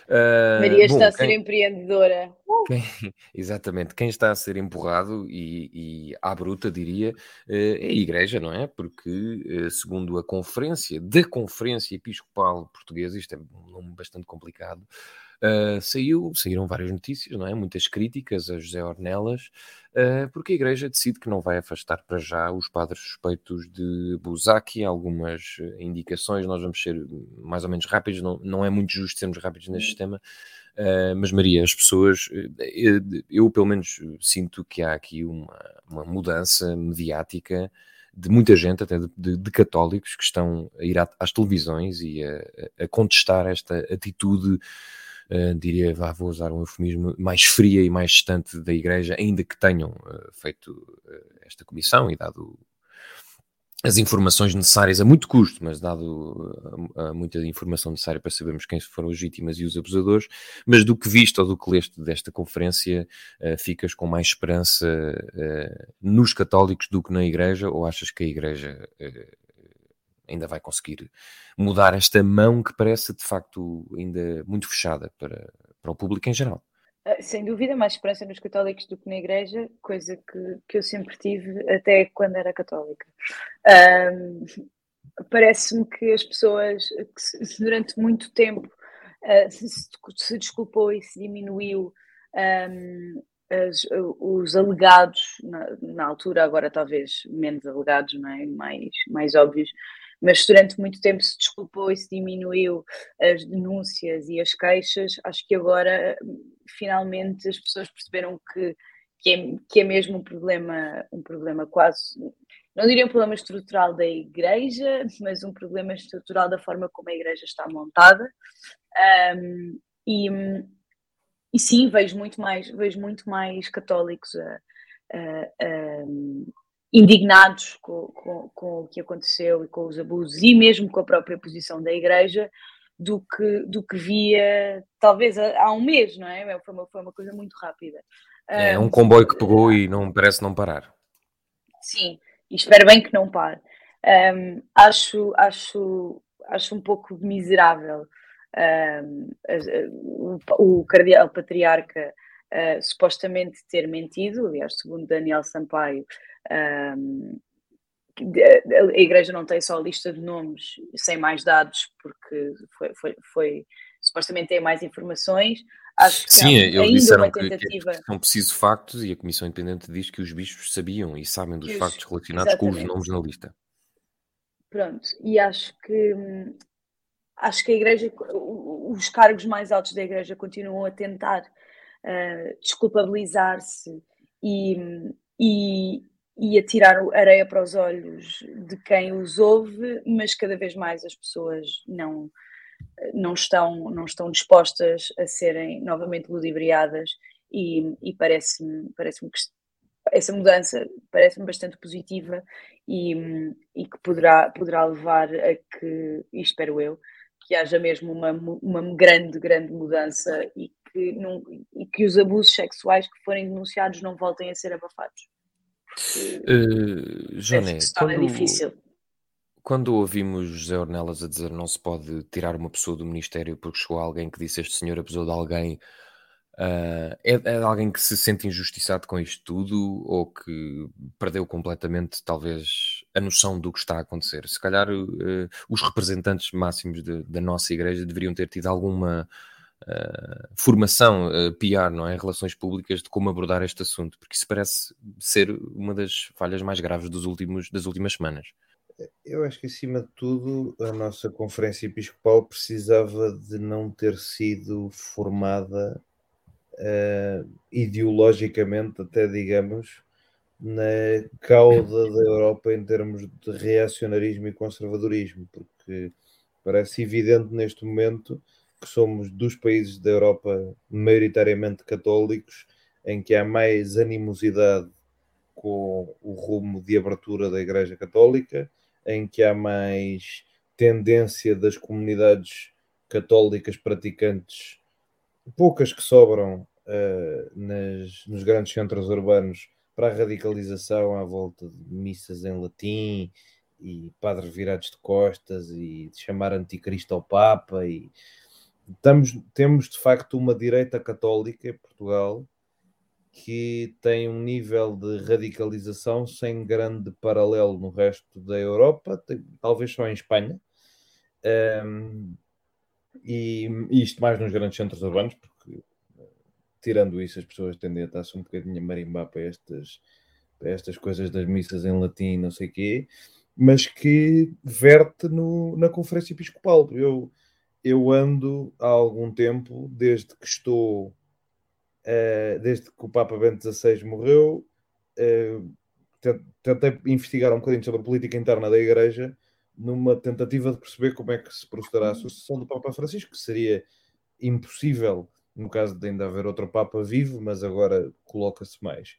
Uh, Maria está bom, a ser quem, empreendedora. Quem, [laughs] exatamente, quem está a ser empurrado e, e à bruta, diria, uh, é a Igreja, não é? Porque, uh, segundo a Conferência, da Conferência Episcopal Portuguesa, isto é um nome bastante complicado, Uh, saiu, saíram várias notícias, não é? muitas críticas a José Ornelas, uh, porque a Igreja decide que não vai afastar para já os padres suspeitos de Buzaki. Algumas indicações, nós vamos ser mais ou menos rápidos, não, não é muito justo sermos rápidos neste sistema. Uh, mas Maria, as pessoas, eu, eu, pelo menos sinto que há aqui uma, uma mudança mediática de muita gente, até de, de, de, católicos, que estão a ir às televisões e a, a contestar esta atitude uh, diria, vá, vou usar um eufemismo, mais fria e mais distante da Igreja, ainda que tenham uh, feito uh, esta comissão e dado as informações necessárias a muito custo, mas dado a, muita informação necessária para sabermos quem foram as vítimas e os abusadores, mas do que viste ou do que leste desta conferência, ficas com mais esperança nos católicos do que na Igreja, ou achas que a Igreja ainda vai conseguir mudar esta mão que parece de facto ainda muito fechada para, para o público em geral. Ah, sem dúvida, mais esperança nos católicos do que na Igreja, coisa que, que eu sempre tive até quando era católica. Um, Parece-me que as pessoas, que se, durante muito tempo, uh, se, se, desculpou e se diminuiu um, as, os alegados, na, na, altura, agora talvez menos alegados, não é? mais, mais óbvios, mas durante muito tempo se desculpou e se diminuiu as denúncias e as queixas. Acho que agora finalmente as pessoas perceberam que, que, é, que é mesmo um problema, um problema quase, não diria um problema estrutural da igreja, mas um problema estrutural da forma como a igreja está montada. Um, e, e sim, vejo muito mais, vejo muito mais católicos a, a, a indignados com, com, com, o que aconteceu e com os abusos e mesmo com a própria posição da Igreja do que, do que via talvez há um mês, não é? Foi uma, foi uma coisa muito rápida. É um comboio que pegou e não parece não parar. Sim, e espero bem que não pare. Um, acho, acho, acho um pouco miserável um, o, o cardeal patriarca uh, supostamente ter mentido, aliás, segundo Daniel Sampaio, um, a Igreja não tem só a lista de nomes sem mais dados, porque foi, foi, foi supostamente tem mais informações. Acho que Sim, eles disseram tentativa... que, são precisos factos e a Comissão Independente diz que os bispos sabiam e sabem dos factos relacionados Exatamente. com os nomes na lista. Pronto, e acho que acho que a Igreja, os cargos mais altos da Igreja continuam a tentar uh, desculpabilizar-se e, e, e a tirar areia para os olhos de quem os ouve, mas cada vez mais as pessoas não, não, estão, não estão dispostas a serem novamente ludibriadas e, e parece-me parece que essa mudança parece-me bastante positiva e, e que poderá, poderá levar a que, e espero eu, que haja mesmo uma, uma grande, grande mudança e que, não, e que os abusos sexuais que forem denunciados não voltem a ser abafados. Uh, Joné, quando, é difícil. quando ouvimos José Ornelas a dizer não se pode tirar uma pessoa do Ministério porque chegou alguém que disse este senhor abusou de alguém Uh, é, é, alguém que se sente injustiçado com isto tudo ou que perdeu completamente, talvez, a noção do que está a acontecer? Se calhar uh, os representantes máximos de, da nossa igreja deveriam ter tido alguma uh, formação uh, PR, não é? Relações públicas de como abordar este assunto, porque isso parece ser uma das falhas mais graves dos últimos, das últimas semanas. Eu acho que, acima de tudo, a nossa Conferência Episcopal precisava de não ter sido formada uh, ideologicamente, até digamos, na cauda da Europa em termos de reacionarismo e conservadorismo, porque parece evidente neste momento que somos dos países da Europa maioritariamente católicos em que há mais animosidade com o rumo de abertura da Igreja Católica, em que há mais tendência das comunidades católicas praticantes poucas que sobram uh, nas, nos grandes centros urbanos para a radicalização à volta de missas em latim e padres virados de costas e de chamar anticristo ao Papa e estamos, temos de facto uma direita católica em Portugal que tem um nível de radicalização sem grande paralelo no resto da Europa, talvez só em Espanha. Um, e, isto mais nos grandes centros urbanos, porque tirando isso, as pessoas tendem a estar-se um bocadinho a marimbar para estas, para estas coisas das missas em latim, não sei o quê, mas que verte no, na Conferência Episcopal. Eu, eu ando há algum tempo, desde que estou, uh, desde que o Papa Bento XVI morreu, uh, tentei investigar um bocadinho sobre a política interna da Igreja numa tentativa de perceber como é que se procederá a sucessão do Papa Francisco, que seria impossível no caso de ainda haver outro Papa vivo, mas agora coloca-se mais.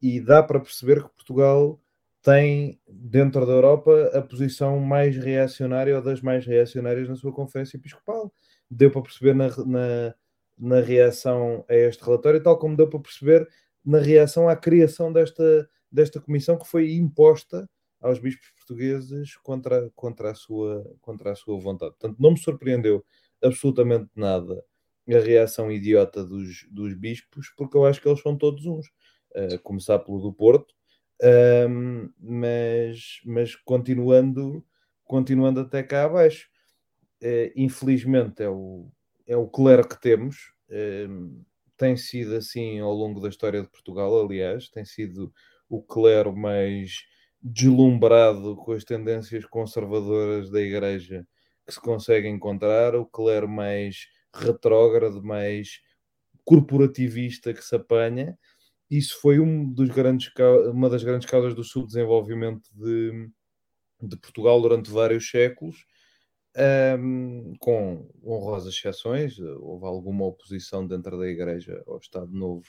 E dá para perceber que Portugal tem, dentro da Europa, a posição mais reacionária ou das mais reacionárias na sua Conferência Episcopal. Deu para perceber na, na, na reação a este relatório, tal como deu para perceber na reação à criação desta, desta comissão que foi imposta aos bispos portugueses contra, contra, a sua, contra a sua vontade. Portanto, não me surpreendeu absolutamente nada a reação idiota dos, dos bispos, porque eu acho que eles são todos uns, a começar pelo do Porto, um, mas, continuando, continuando até cá abaixo. Uh, infelizmente é o, é o clero que temos, tem sido assim ao longo da história de Portugal, aliás, tem sido o clero mais deslumbrado com as tendências conservadoras da Igreja que se consegue encontrar, o clero mais retrógrado, mais corporativista que se apanha. Isso foi um dos grandes, uma das grandes causas do subdesenvolvimento de, de Portugal durante vários séculos, um, com honrosas exceções. Houve alguma oposição dentro da Igreja ao Estado Novo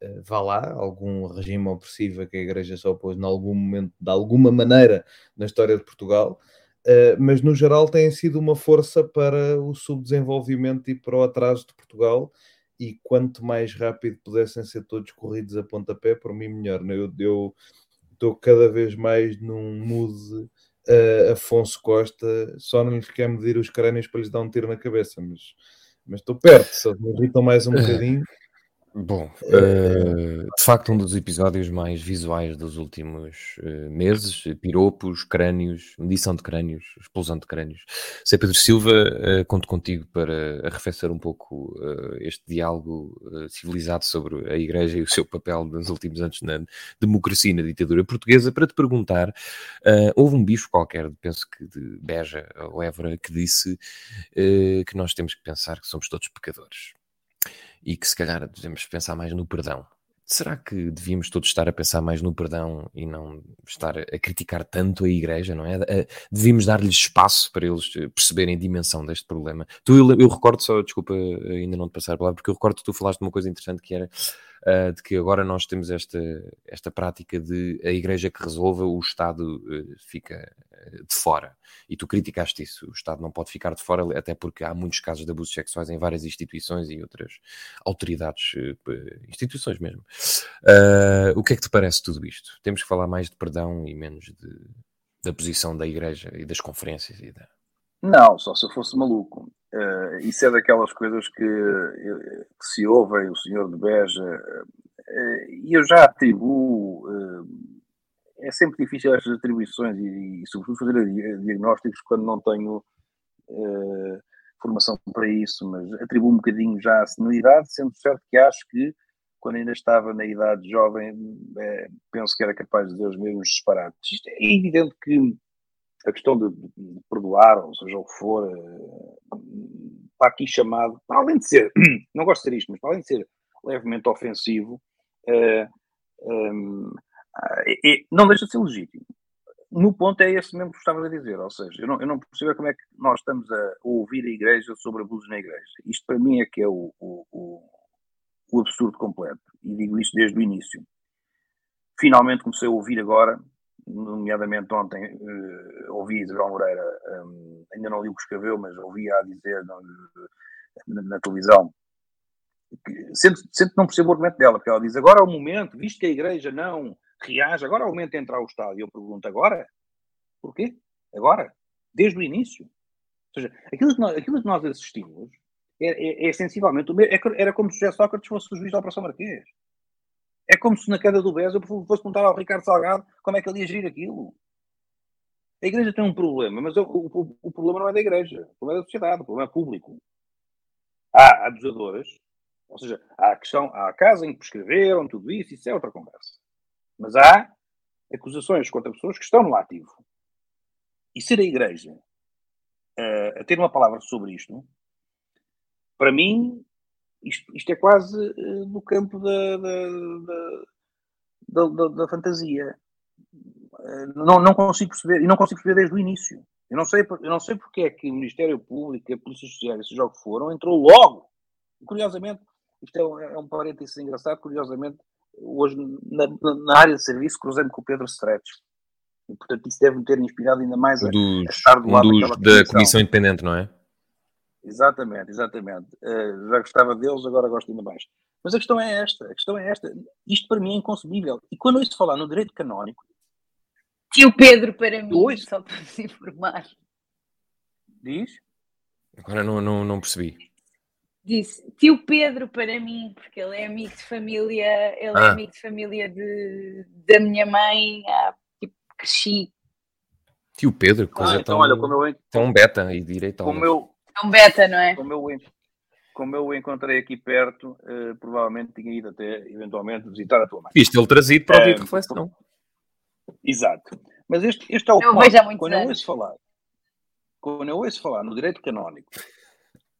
eh, vá lá, algum regime opressivo que a Igreja se opôs em algum momento, de alguma maneira, na história de Portugal, uh, mas no geral tem sido uma força para o subdesenvolvimento e para o atraso de Portugal. E quanto mais rápido pudessem ser todos corridos a pontapé, por mim melhor. Né? Eu estou cada vez mais num mood uh, Afonso Costa, só não lhes quer medir os crânios para lhes dar um tiro na cabeça, mas estou perto, só me irritam mais um [laughs] bocadinho Bom, uh, de facto, um dos episódios mais visuais dos últimos uh, meses: piropos, crânios, medição de crânios, explosão de crânios. Sei Pedro Silva, uh, conto contigo para arrefecer um pouco este diálogo civilizado sobre a Igreja e o seu papel nos últimos anos na democracia e na ditadura portuguesa, para te perguntar: houve um bicho qualquer, penso que de Beja ou Évora, que disse que nós temos que pensar que somos todos pecadores e que se calhar devemos pensar mais no perdão. Será que devíamos todos estar a pensar mais no perdão e não estar a criticar tanto a Igreja, não é? Devíamos dar-lhes espaço para eles eh, perceberem a dimensão deste problema. Tu, eu, eu recordo só, desculpa ainda não te passar a palavra, porque eu recordo que tu falaste de uma coisa interessante que era uh, de que agora nós temos esta, esta prática de a Igreja que resolva, o Estado uh, fica de fora. E tu criticaste isso. O Estado não pode ficar de fora, até porque há muitos casos de abusos sexuais em várias instituições e outras autoridades, eh, instituições mesmo. O que é que te parece tudo isto? Temos que falar mais de perdão e menos de, da posição da Igreja e das conferências e da... Não, só se eu fosse maluco. Uh, isso é daquelas coisas que, que se ouvem o senhor de Beja, e uh, eu já atribuo é sempre difícil estas atribuições e, e sobretudo, fazer diagnósticos quando não tenho formação para isso, mas atribuo um bocadinho já a senilidade, sendo certo que acho que quando ainda estava na idade jovem, penso que era capaz de dizer os mesmos disparates. Isto é evidente que a questão de, de, perdoar, ou seja o que for, uh, está aqui chamado, para além de ser, [clears throat] não gosto de ser isto, mas para além de ser levemente ofensivo, uh, um, e, não deixa de ser legítimo. No ponto é esse mesmo que estava a dizer, ou seja, eu não, eu não percebo como é que nós estamos a ouvir a Igreja sobre abusos na Igreja. Isto para mim é que é o, o, o absurdo completo, e digo isto desde o início. Finalmente comecei a ouvir agora, nomeadamente ontem, uh, ouvi Isabel Moreira, um, ainda não li o que escreveu, mas ouvi a dizer na, na televisão, que, sempre, sempre não percebo o argumento dela, porque ela diz agora é o momento, visto que a Igreja não reage. Agora é o momento de entrar o Estado. E eu pergunto, agora? Porquê? Agora? Desde o início? Ou seja, aquilo que nós, aquilo que nós assistimos é, é, é sensivelmente o mesmo. É, era como se José Sócrates fosse o juiz da Operação Marquês. É como se na queda do BES eu fosse perguntar ao Ricardo Salgado como é que ele ia gerir aquilo. A igreja tem um problema, mas o, o, o, problema não é da igreja, o problema é da sociedade, o problema é público. Há abusadoras, ou seja, há a questão, há a casa em que prescreveram tudo isso, isso é outra conversa. Mas há acusações contra pessoas que estão no ativo. E ser a Igreja uh, a ter uma palavra sobre isto, para mim, isto, isto é quase uh, no campo da, da, da, da, da fantasia. Uh, não, não consigo perceber, e não consigo perceber desde o início. Eu não sei, eu não sei porque é que o Ministério Público, a Polícia Social, esses jogos foram, entrou logo. E, curiosamente, isto é um, é um parênteses engraçado, curiosamente, hoje na, na, área de serviço cruzei-me com o Pedro Stretch. E, portanto, isso deve-me ter inspirado ainda mais a, dos, a estar do lado um dos, da comissão independente, não é? Exatamente, exatamente. Uh, já gostava deles, agora gosto ainda mais. Mas a questão é esta, a questão é esta. Isto para mim é inconcebível. E quando eu ouço falar no direito canónico... Tio Pedro, para mim, ouço... só para se informar. Diz? Agora não, não, não percebi disse tio Pedro para mim, porque ele é amigo de família, ele é ah. é amigo de família de, da minha mãe, ah, tipo, cresci. Tio Pedro, coisa ah, então, tão, olha, como eu, tão beta e direito como eu, Tão beta, não é? Como eu, como eu o encontrei aqui perto, uh, provavelmente tinha ido até, eventualmente, visitar a tua mãe. Isto ele trazido para o dia de reflexão. Exato. Mas este, este é o eu ponto. Quando eu ouço falar, quando eu ouço falar no direito canónico,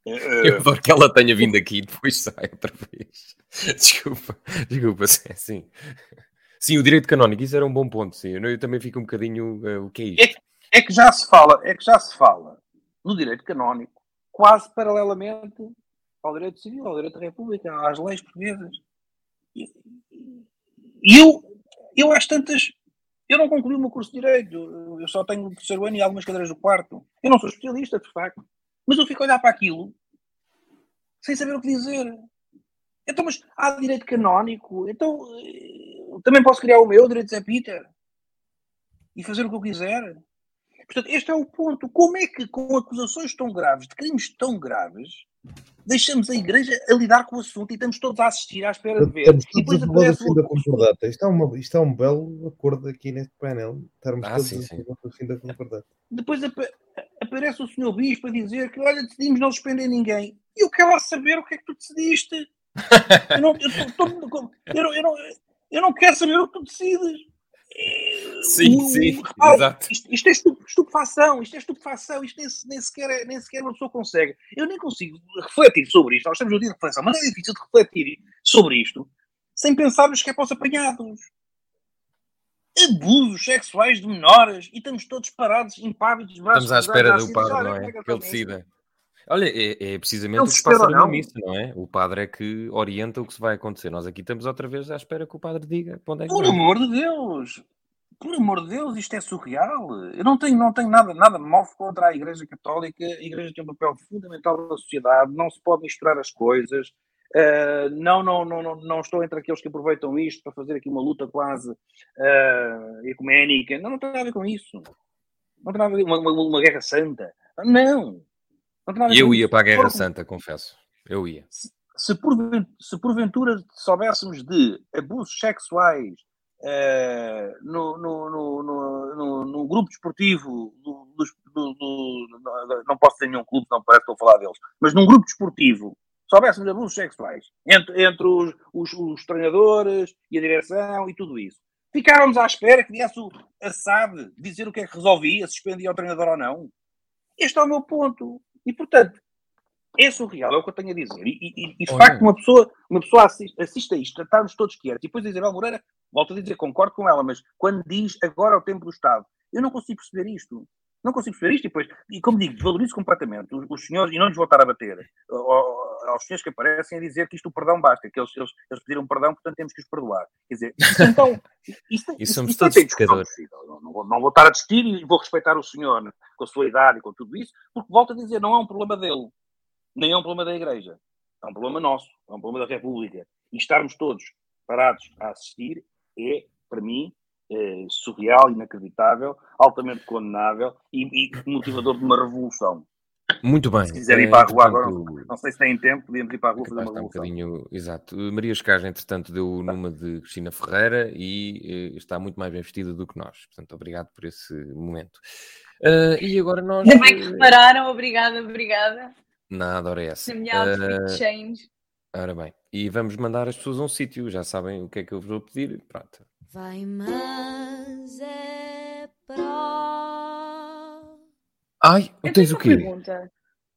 eu adoro que ela tenha vindo aqui e depois sai outra vez. [laughs] Desculpa, desculpa, sim. Sim, o direito canónico, isso era um bom ponto, sim. Eu, também fico um bocadinho. Uh, o que é isto? É, é, que já se fala, é que já se fala no direito canónico, quase paralelamente ao direito civil, ao direito da República, às leis portuguesas. E eu, eu às tantas. Eu não concluí o meu curso de Direito, eu só tenho o terceiro ano e algumas cadeiras do quarto. Eu não sou especialista, de facto. Mas eu fico a olhar para aquilo sem saber o que dizer. Então, mas há direito canónico, então eh, também posso criar o meu direito de Zé Peter e fazer o que eu quiser. Portanto, este é o ponto. Como é que, com acusações tão graves, de crimes tão graves, deixamos a igreja a lidar com o assunto e estamos todos a assistir à espera de ver. Estamos E todos depois a aparece da o- concordata. Isto é, uma, isto é um belo acordo aqui neste painel. Estarmos Ah, todos sim, a sim. do fim da concordata. depois apa- aparece o senhor bispo a dizer que, olha, decidimos não suspender ninguém. E eu quero lá saber o que é que tu decidiste. Eu não, eu, tô- tô- eu não- eu não quero saber o que tu decides. Sim, O- sim, repara, exato. Isto, isto é estu- estupefação, isto é estupefação, isto nem, nem sequer, é- nem sequer uma pessoa consegue. Eu nem consigo refletir sobre isto. Nós estamos no dia de reflexão, mas é difícil de refletir sobre isto sem pensar nos que é para os apanhados. Abusos sexuais de menores e estamos todos parados, impávidos, braços Estamos à espera do padre, não é? que Que ele decida. Olha, é, é precisamente o que se passa não? missa, não é? O padre é que orienta o que se vai acontecer. Nós aqui estamos outra vez à espera que o padre diga onde é que Por vamos. amor de Deus! Por amor de Deus, isto é surreal. Eu não tenho, não tenho nada, nada mal contra a Igreja Católica. A Igreja tem um papel fundamental na sociedade. Não se pode misturar as coisas. Uh, não, não, não, não, não estou entre aqueles que aproveitam isto para fazer aqui uma luta quase uh, ecuménica. Não, não tem nada a ver com isso. Não tem nada a ver com uma, uma, uma guerra santa. Não! Eu ia para a Guerra Santa, confesso. Eu ia. se, porven- se porventura soubéssemos de abusos sexuais eh, no, no, no, no, no- no grupo desportivo do- do- do- não posso ter nenhum clube, não parece que estou a falar deles, mas num grupo desportivo soubéssemos de abusos sexuais entre, entre os, os, os treinadores e a direção e tudo isso. Ficávamos à espera que viesse o Assad dizer o que é que resolvia, se suspendia o treinador ou não. Este é o meu ponto. E, portanto, é surreal, é o que eu tenho a dizer. E, e- e, de facto, uma pessoa, uma pessoa assiste, assiste a isto, estarmos todos quietos. E depois a Isabel Moreira, volto a dizer, concordo com ela, mas quando diz agora é o tempo do Estado, eu não consigo perceber isto. Não consigo perceber isto. E depois, e como digo, desvalorizo completamente os, os senhores, e não lhes voltar a bater, ao- aos senhores que aparecem a dizer que isto o perdão basta, que eles, eles, eles pediram perdão, portanto temos que os perdoar. Quer dizer, então. [laughs] Isto, E somos isto não todos possível. Não, não vou, não vou estar a discutir e vou respeitar o senhor com a sua idade e com tudo isso, porque volto a dizer, não é um problema dele nem é um problema da Igreja. É um problema nosso, é um problema da República. E estarmos todos parados a assistir é, para mim, eh, surreal, inacreditável, altamente condenável e, e motivador de uma revolução. Muito bem. Se quiserem ir para a rua agora, portanto, não sei se têm tempo, podíamos ir para a rua fazer uma está um revolução. bocadinho, exato. Maria Escaja, entretanto, deu numa de Cristina Ferreira e eh, está muito mais bem vestida do que nós. Portanto, obrigado por esse momento. Ah, e agora nós. Ainda bem que repararam, obrigada, obrigada. Nada, ora é essa. Na minha outfit Ah, change. ora bem, e vamos mandar as pessoas a um sítio, já sabem o que é que eu vos vou pedir. Pronto. Vai, mas é para. Ai, Eu tens tenho o quê? pergunta.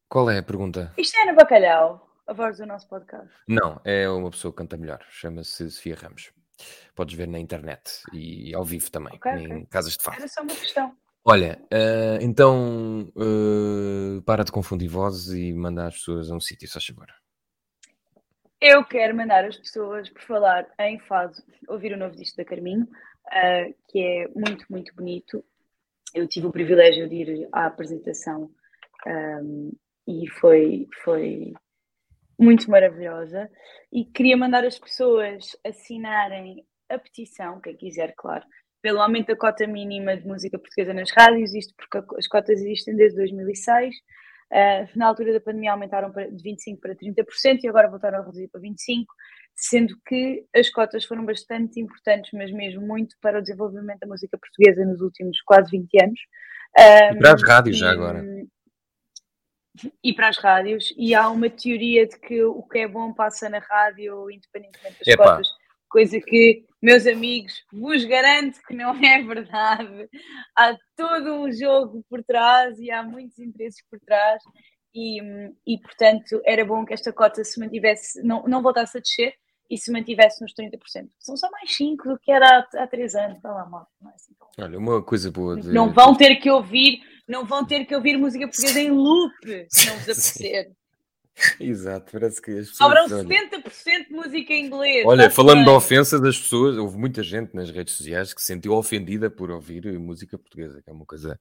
Qual é a pergunta? Isto é no bacalhau, a voz do nosso podcast. Não, é uma pessoa que canta melhor, chama-se Sofia Ramos. Podes ver na internet e ao vivo também, Ok, em ok. casas de fado. Era só uma questão. Olha, eh, então eh, para de confundir vozes e manda as pessoas a um sítio, só favor. Eu quero mandar as pessoas, por falar em fado, ouvir o novo disco da Carminho, ah, que é muito, muito bonito. Eu tive o privilégio de ir à apresentação ahm, e foi, foi muito maravilhosa. E queria mandar as pessoas assinarem a petição, quem quiser, claro, pelo aumento da cota mínima de música portuguesa nas rádios, isto porque as cotas existem desde 2006. Uh, na altura da pandemia aumentaram de 25% para 30% e agora voltaram a reduzir para 25%, sendo que as cotas foram bastante importantes, mas mesmo muito para o desenvolvimento da música portuguesa nos últimos quase 20 anos. E para as Um, rádios já e- agora. E para as rádios, e há uma teoria de que o que é bom passa na rádio, independentemente das Epá. cotas, coisa que, meus amigos, vos garanto que não [laughs] é verdade. Há todo um jogo por trás e há muitos interesses por trás, e, e portanto era bom que esta cota se mantivesse, não, não voltasse a descer e se mantivesse nos 30%. São só mais 5 do que era há, há 3 anos, vai lá, mal. Não, é assim Olha, uma coisa boa de... não vão ter que ouvir, não vão ter que ouvir música portuguesa em loop, se não vos [laughs] apetecer. Exato, parece que as pessoas... Sobram olha, 70% de música em inglês. Olha, falando de bem. ofensa das pessoas, houve muita gente nas redes sociais que se sentiu ofendida por ouvir música portuguesa, que é uma coisa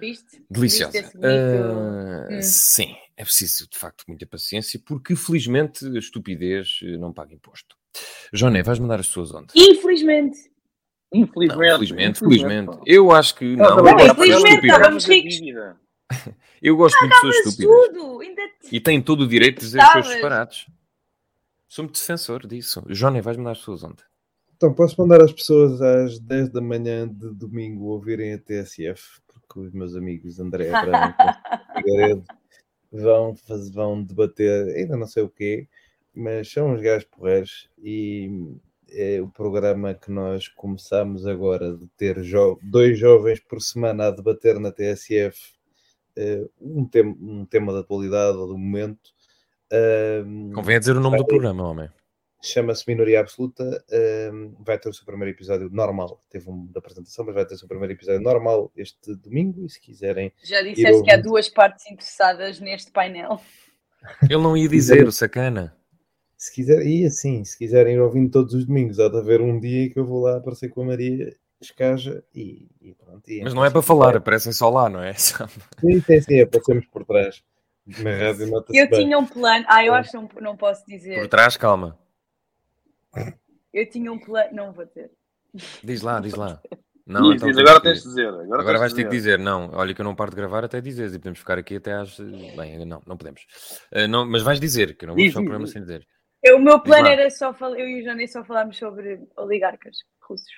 Viste? deliciosa. Viste bonito- Ah, Hum. Sim, é preciso de facto muita paciência, porque felizmente a estupidez eh, não paga imposto. Joné, vais mandar as pessoas onde? Infelizmente. Não, Infelizmente. felizmente, felizmente. pá. Eu acho que não. Não, é infelizmente, estúpido. estávamos ricos. [laughs] Eu gosto muito de pessoas estúpidas. tudo! Ainda te- E têm todo o direito de dizer as coisas disparates. Sou muito defensor disso. Johnny, vais mandar as pessoas onde? Então, posso mandar as pessoas às 10 da manhã de domingo ouvirem a TSF, porque os meus amigos André [laughs] Branco e Figueiredo vão, faz- vão debater, ainda não sei o quê, mas são uns gajos porreiros e é o programa que nós começamos agora de ter jo- dois jovens por semana a debater na TSF um, tem- um tema da atualidade ou do momento. Ahm, Convém a dizer o nome do programa, homem. chama-se Minoria Absoluta. um, vai ter o seu primeiro episódio normal. Teve um da apresentação, mas vai ter o seu primeiro episódio normal este domingo. E se quiserem, Já disseste que há duas partes interessadas neste painel. Ele não ia dizer, o sacana. se quiserem, e assim, se quiserem ir ouvindo todos os domingos, há de haver um dia que eu vou lá aparecer com a Maria Escaja e, e pronto. e Mas não é para falar, aparecem só lá, não é? [laughs] Sim, sim, sim, aparecemos por trás. Na rádio nota-se Eu bem. tinha um plano. Ah, eu acho que não, não posso dizer. Por trás, calma. Eu tinha um plano. Não vou ter. Diz lá, diz lá. [laughs] Não, Diz, então diz, agora que- tens de dizer. Agora, Agora vais ter que dizer, não, olha que eu não paro de gravar até dizeres e podemos ficar aqui até às. Bem, não, não podemos. Eh, não, mas vais dizer, que eu não vou fechar o programa sem dizer. Eu, o meu plano era só falar. Eu e o Johnny só falámos sobre oligarcas russos.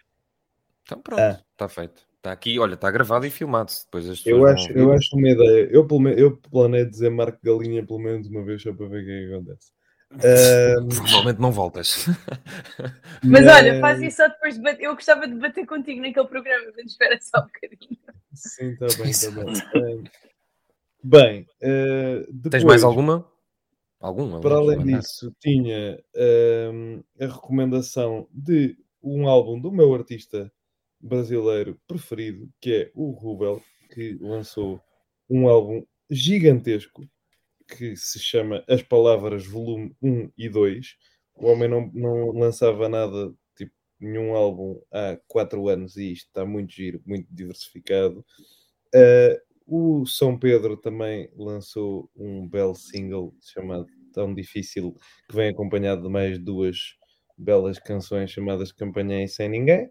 Então pronto, Ah. está feito. Está aqui, olha, está gravado e filmado. Depois as Eu acho, vão eu acho uma ideia. Eu, eu planeio dizer Marco Galinha pelo menos uma vez só para ver o que é acontece. [laughs] Ahm, Provavelmente não voltas. [laughs] Mas olha, faz isso só depois de bater. Eu gostava de bater contigo naquele programa, mas espera só um bocadinho. Sim, está bem, está [laughs] bem. Bem, eh, Tens depois, mais alguma? Algum? Para além disso, tinha ahm, a recomendação de um álbum do meu artista brasileiro preferido, que é o Rubel, que lançou um álbum gigantesco que se chama As Palavras Volume 1 e 2. O homem não, não lançava nada, tipo, nenhum álbum há quatro anos e isto está muito giro, muito diversificado. Ah, o São Pedro também lançou um belo single chamado Tão Difícil, que vem acompanhado de mais duas belas canções chamadas Campanhei Sem Ninguém.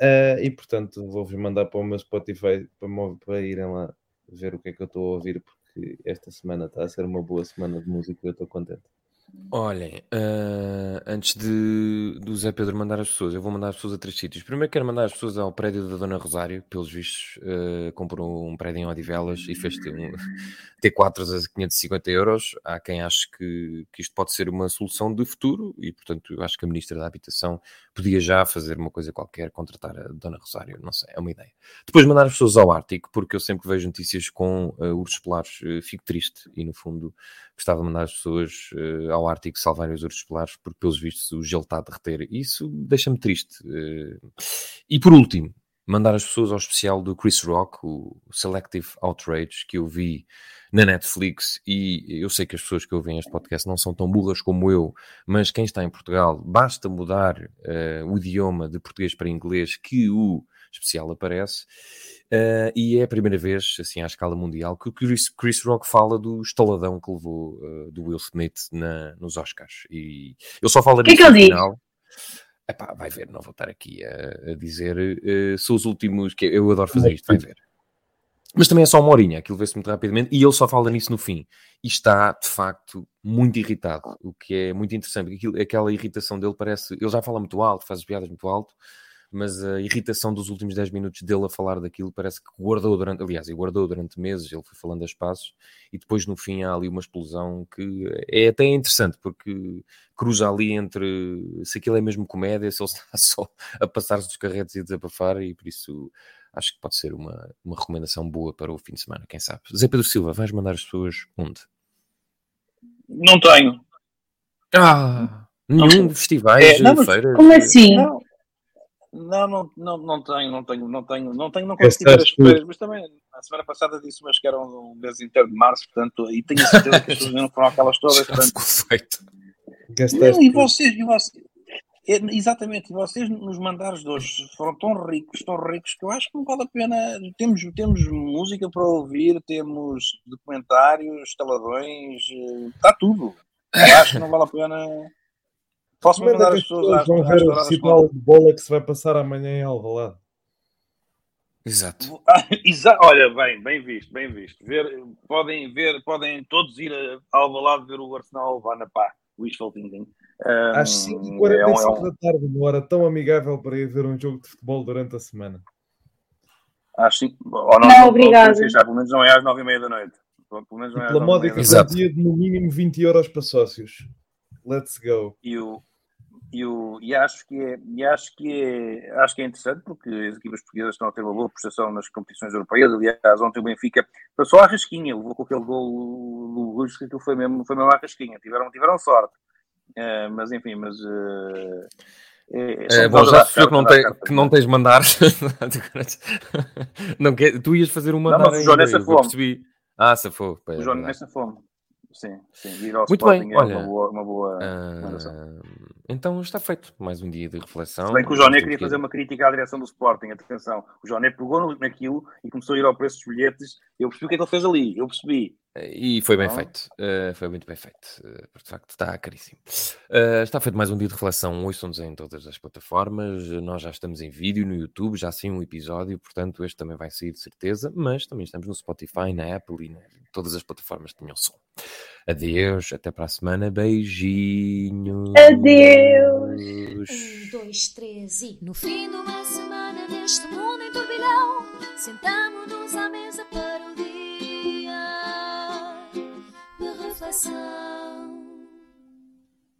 Ah, e portanto, vou-vos mandar para o meu Spotify para, para irem lá ver o que é que eu estou a ouvir, porque esta semana está a ser uma boa semana de música e eu estou contente. Olhem, ah, antes de, do Zé Pedro mandar as pessoas, eu vou mandar as pessoas a três sítios. Primeiro quero mandar as pessoas ao prédio da Dona Rosário, que, pelos vistos, ah, comprou um prédio em Odivelas e fez um [laughs] T4 a 550 euros. Há quem ache que, que isto pode ser uma solução de futuro e, portanto, eu acho que a Ministra da Habitação podia já fazer uma coisa qualquer, contratar a Dona Rosário, não sei, é uma ideia. Depois mandar as pessoas ao Ártico, porque eu sempre que vejo notícias com ah, ursos polares fico triste e, no fundo, gostava de mandar as pessoas eh, ao Ártico salvarem os ursos polares, porque pelos vistos o gelo está a derreter. Isso deixa-me triste. eh. E por último, mandar as pessoas ao especial do Chris Rock, o Selective Outrage, que eu vi na Netflix, e eu sei que as pessoas que ouvem este podcast não são tão burras como eu, mas quem está em Portugal, basta mudar eh, o idioma de português para inglês que o especial aparece. Uh, e é a primeira vez, assim, à escala mundial, que o Chris, Chris Rock fala do estaladão que levou uh, do Will Smith na, nos Oscars. E eu só falo Que disso que no final. Epá, vai ver, não vou estar aqui a, a dizer. uh, são os últimos que eu adoro fazer isto, vai ver. Mas também é só uma horinha, aquilo vê-se muito rapidamente, e ele só fala nisso no fim. E está, de facto, muito irritado, o que é muito interessante, porque aquilo, aquela irritação dele parece. Ele já fala muito alto, faz as piadas muito alto, mas a irritação dos últimos 10 minutos dele a falar daquilo parece que guardou durante, aliás, e guardou durante meses, ele foi falando a espaços, e depois no fim há ali uma explosão que é até interessante, porque cruza ali entre se aquilo é mesmo comédia, se ele [laughs] está só a passar-se dos carretos e a desabafar, e por isso acho que pode ser uma, uma recomendação boa para o fim de semana, quem sabe. Zé Pedro Silva, vais mandar as pessoas onde? Não tenho. Ah! Nenhum festivais, É, não, feiras. Como assim? Não. Não, não, não, não tenho, não tenho, não tenho, não tenho, não consegui ver as feiras, mas também a semana passada disse mas que era um mês inteiro de março, portanto, e tenho certeza que as pessoas não foram aquelas [laughs] todas, Já portanto, feito. Não, e vocês, e vocês é, exatamente, e vocês nos mandares de hoje foram tão ricos, tão ricos, que eu acho que não vale a pena. Temos, temos música para ouvir, temos documentários, taladões, eh, está tudo. Eu acho que não vale a pena. Posso Como é que mandar as as pessoas às, vão ver o recital de bola que se vai passar amanhã em Alvalade? Exato. Exa Olha, bem, bem visto, bem visto. Ver, podem ver, podem todos ir ao lado ver o Arsenal levar na pá. Wishful thinking. Um, Às 5h45 é um, é um... da tarde, uma hora tão amigável para ir ver um jogo de futebol durante a semana. Às 5 ou não, não, obrigado. Já, pelo menos não é às 9h30 da noite. Pelo menos não é pela módica quantia de no mínimo 20 euros para sócios. Let's go. E o, e, o, e, acho que é, e acho que é, acho que é interessante porque as equipas portuguesas estão a ter uma boa prestação nas competições europeias. Aliás, ontem o Benfica passou à rasquinha, levou com aquele gol do Luz, que aquilo foi mesmo, foi mesmo à rasquinha. Tiveram, tiveram sorte. Uh, mas enfim, mas. Uh, é, é, bom, já percebeu que, não, tem, que não tens mandar. [laughs] não, quer, tu ias fazer uma mandar. Não, mas o João nessa fome. Ah, safou. O João nessa fome. Sim, sim. Ir ao Muito bem, é olha. Uma boa, uma boa uh, então está feito mais um dia de reflexão. Se bem que o Joné queria fazer uma crítica à direção do Sporting, atenção. O Joné pegou naquilo e começou a ir ao preço dos bilhetes. Eu percebi o que é que ele fez ali, eu percebi. E foi bem feito, uh, foi muito bem feito, uh, de facto está caríssimo. Uh, está feito mais um dia de reflexão, ouçam-nos em todas as plataformas, nós já estamos em vídeo no YouTube, já sim um episódio, portanto este também vai sair de certeza, mas também estamos no Spotify, na Apple e em todas as plataformas que tenham som. Adeus, até para a semana, beijinhos. Adeus. Um, dois, três e no fim de uma semana neste mundo em turbilhão, sentamos-nos à mesa para o dia. reflexão.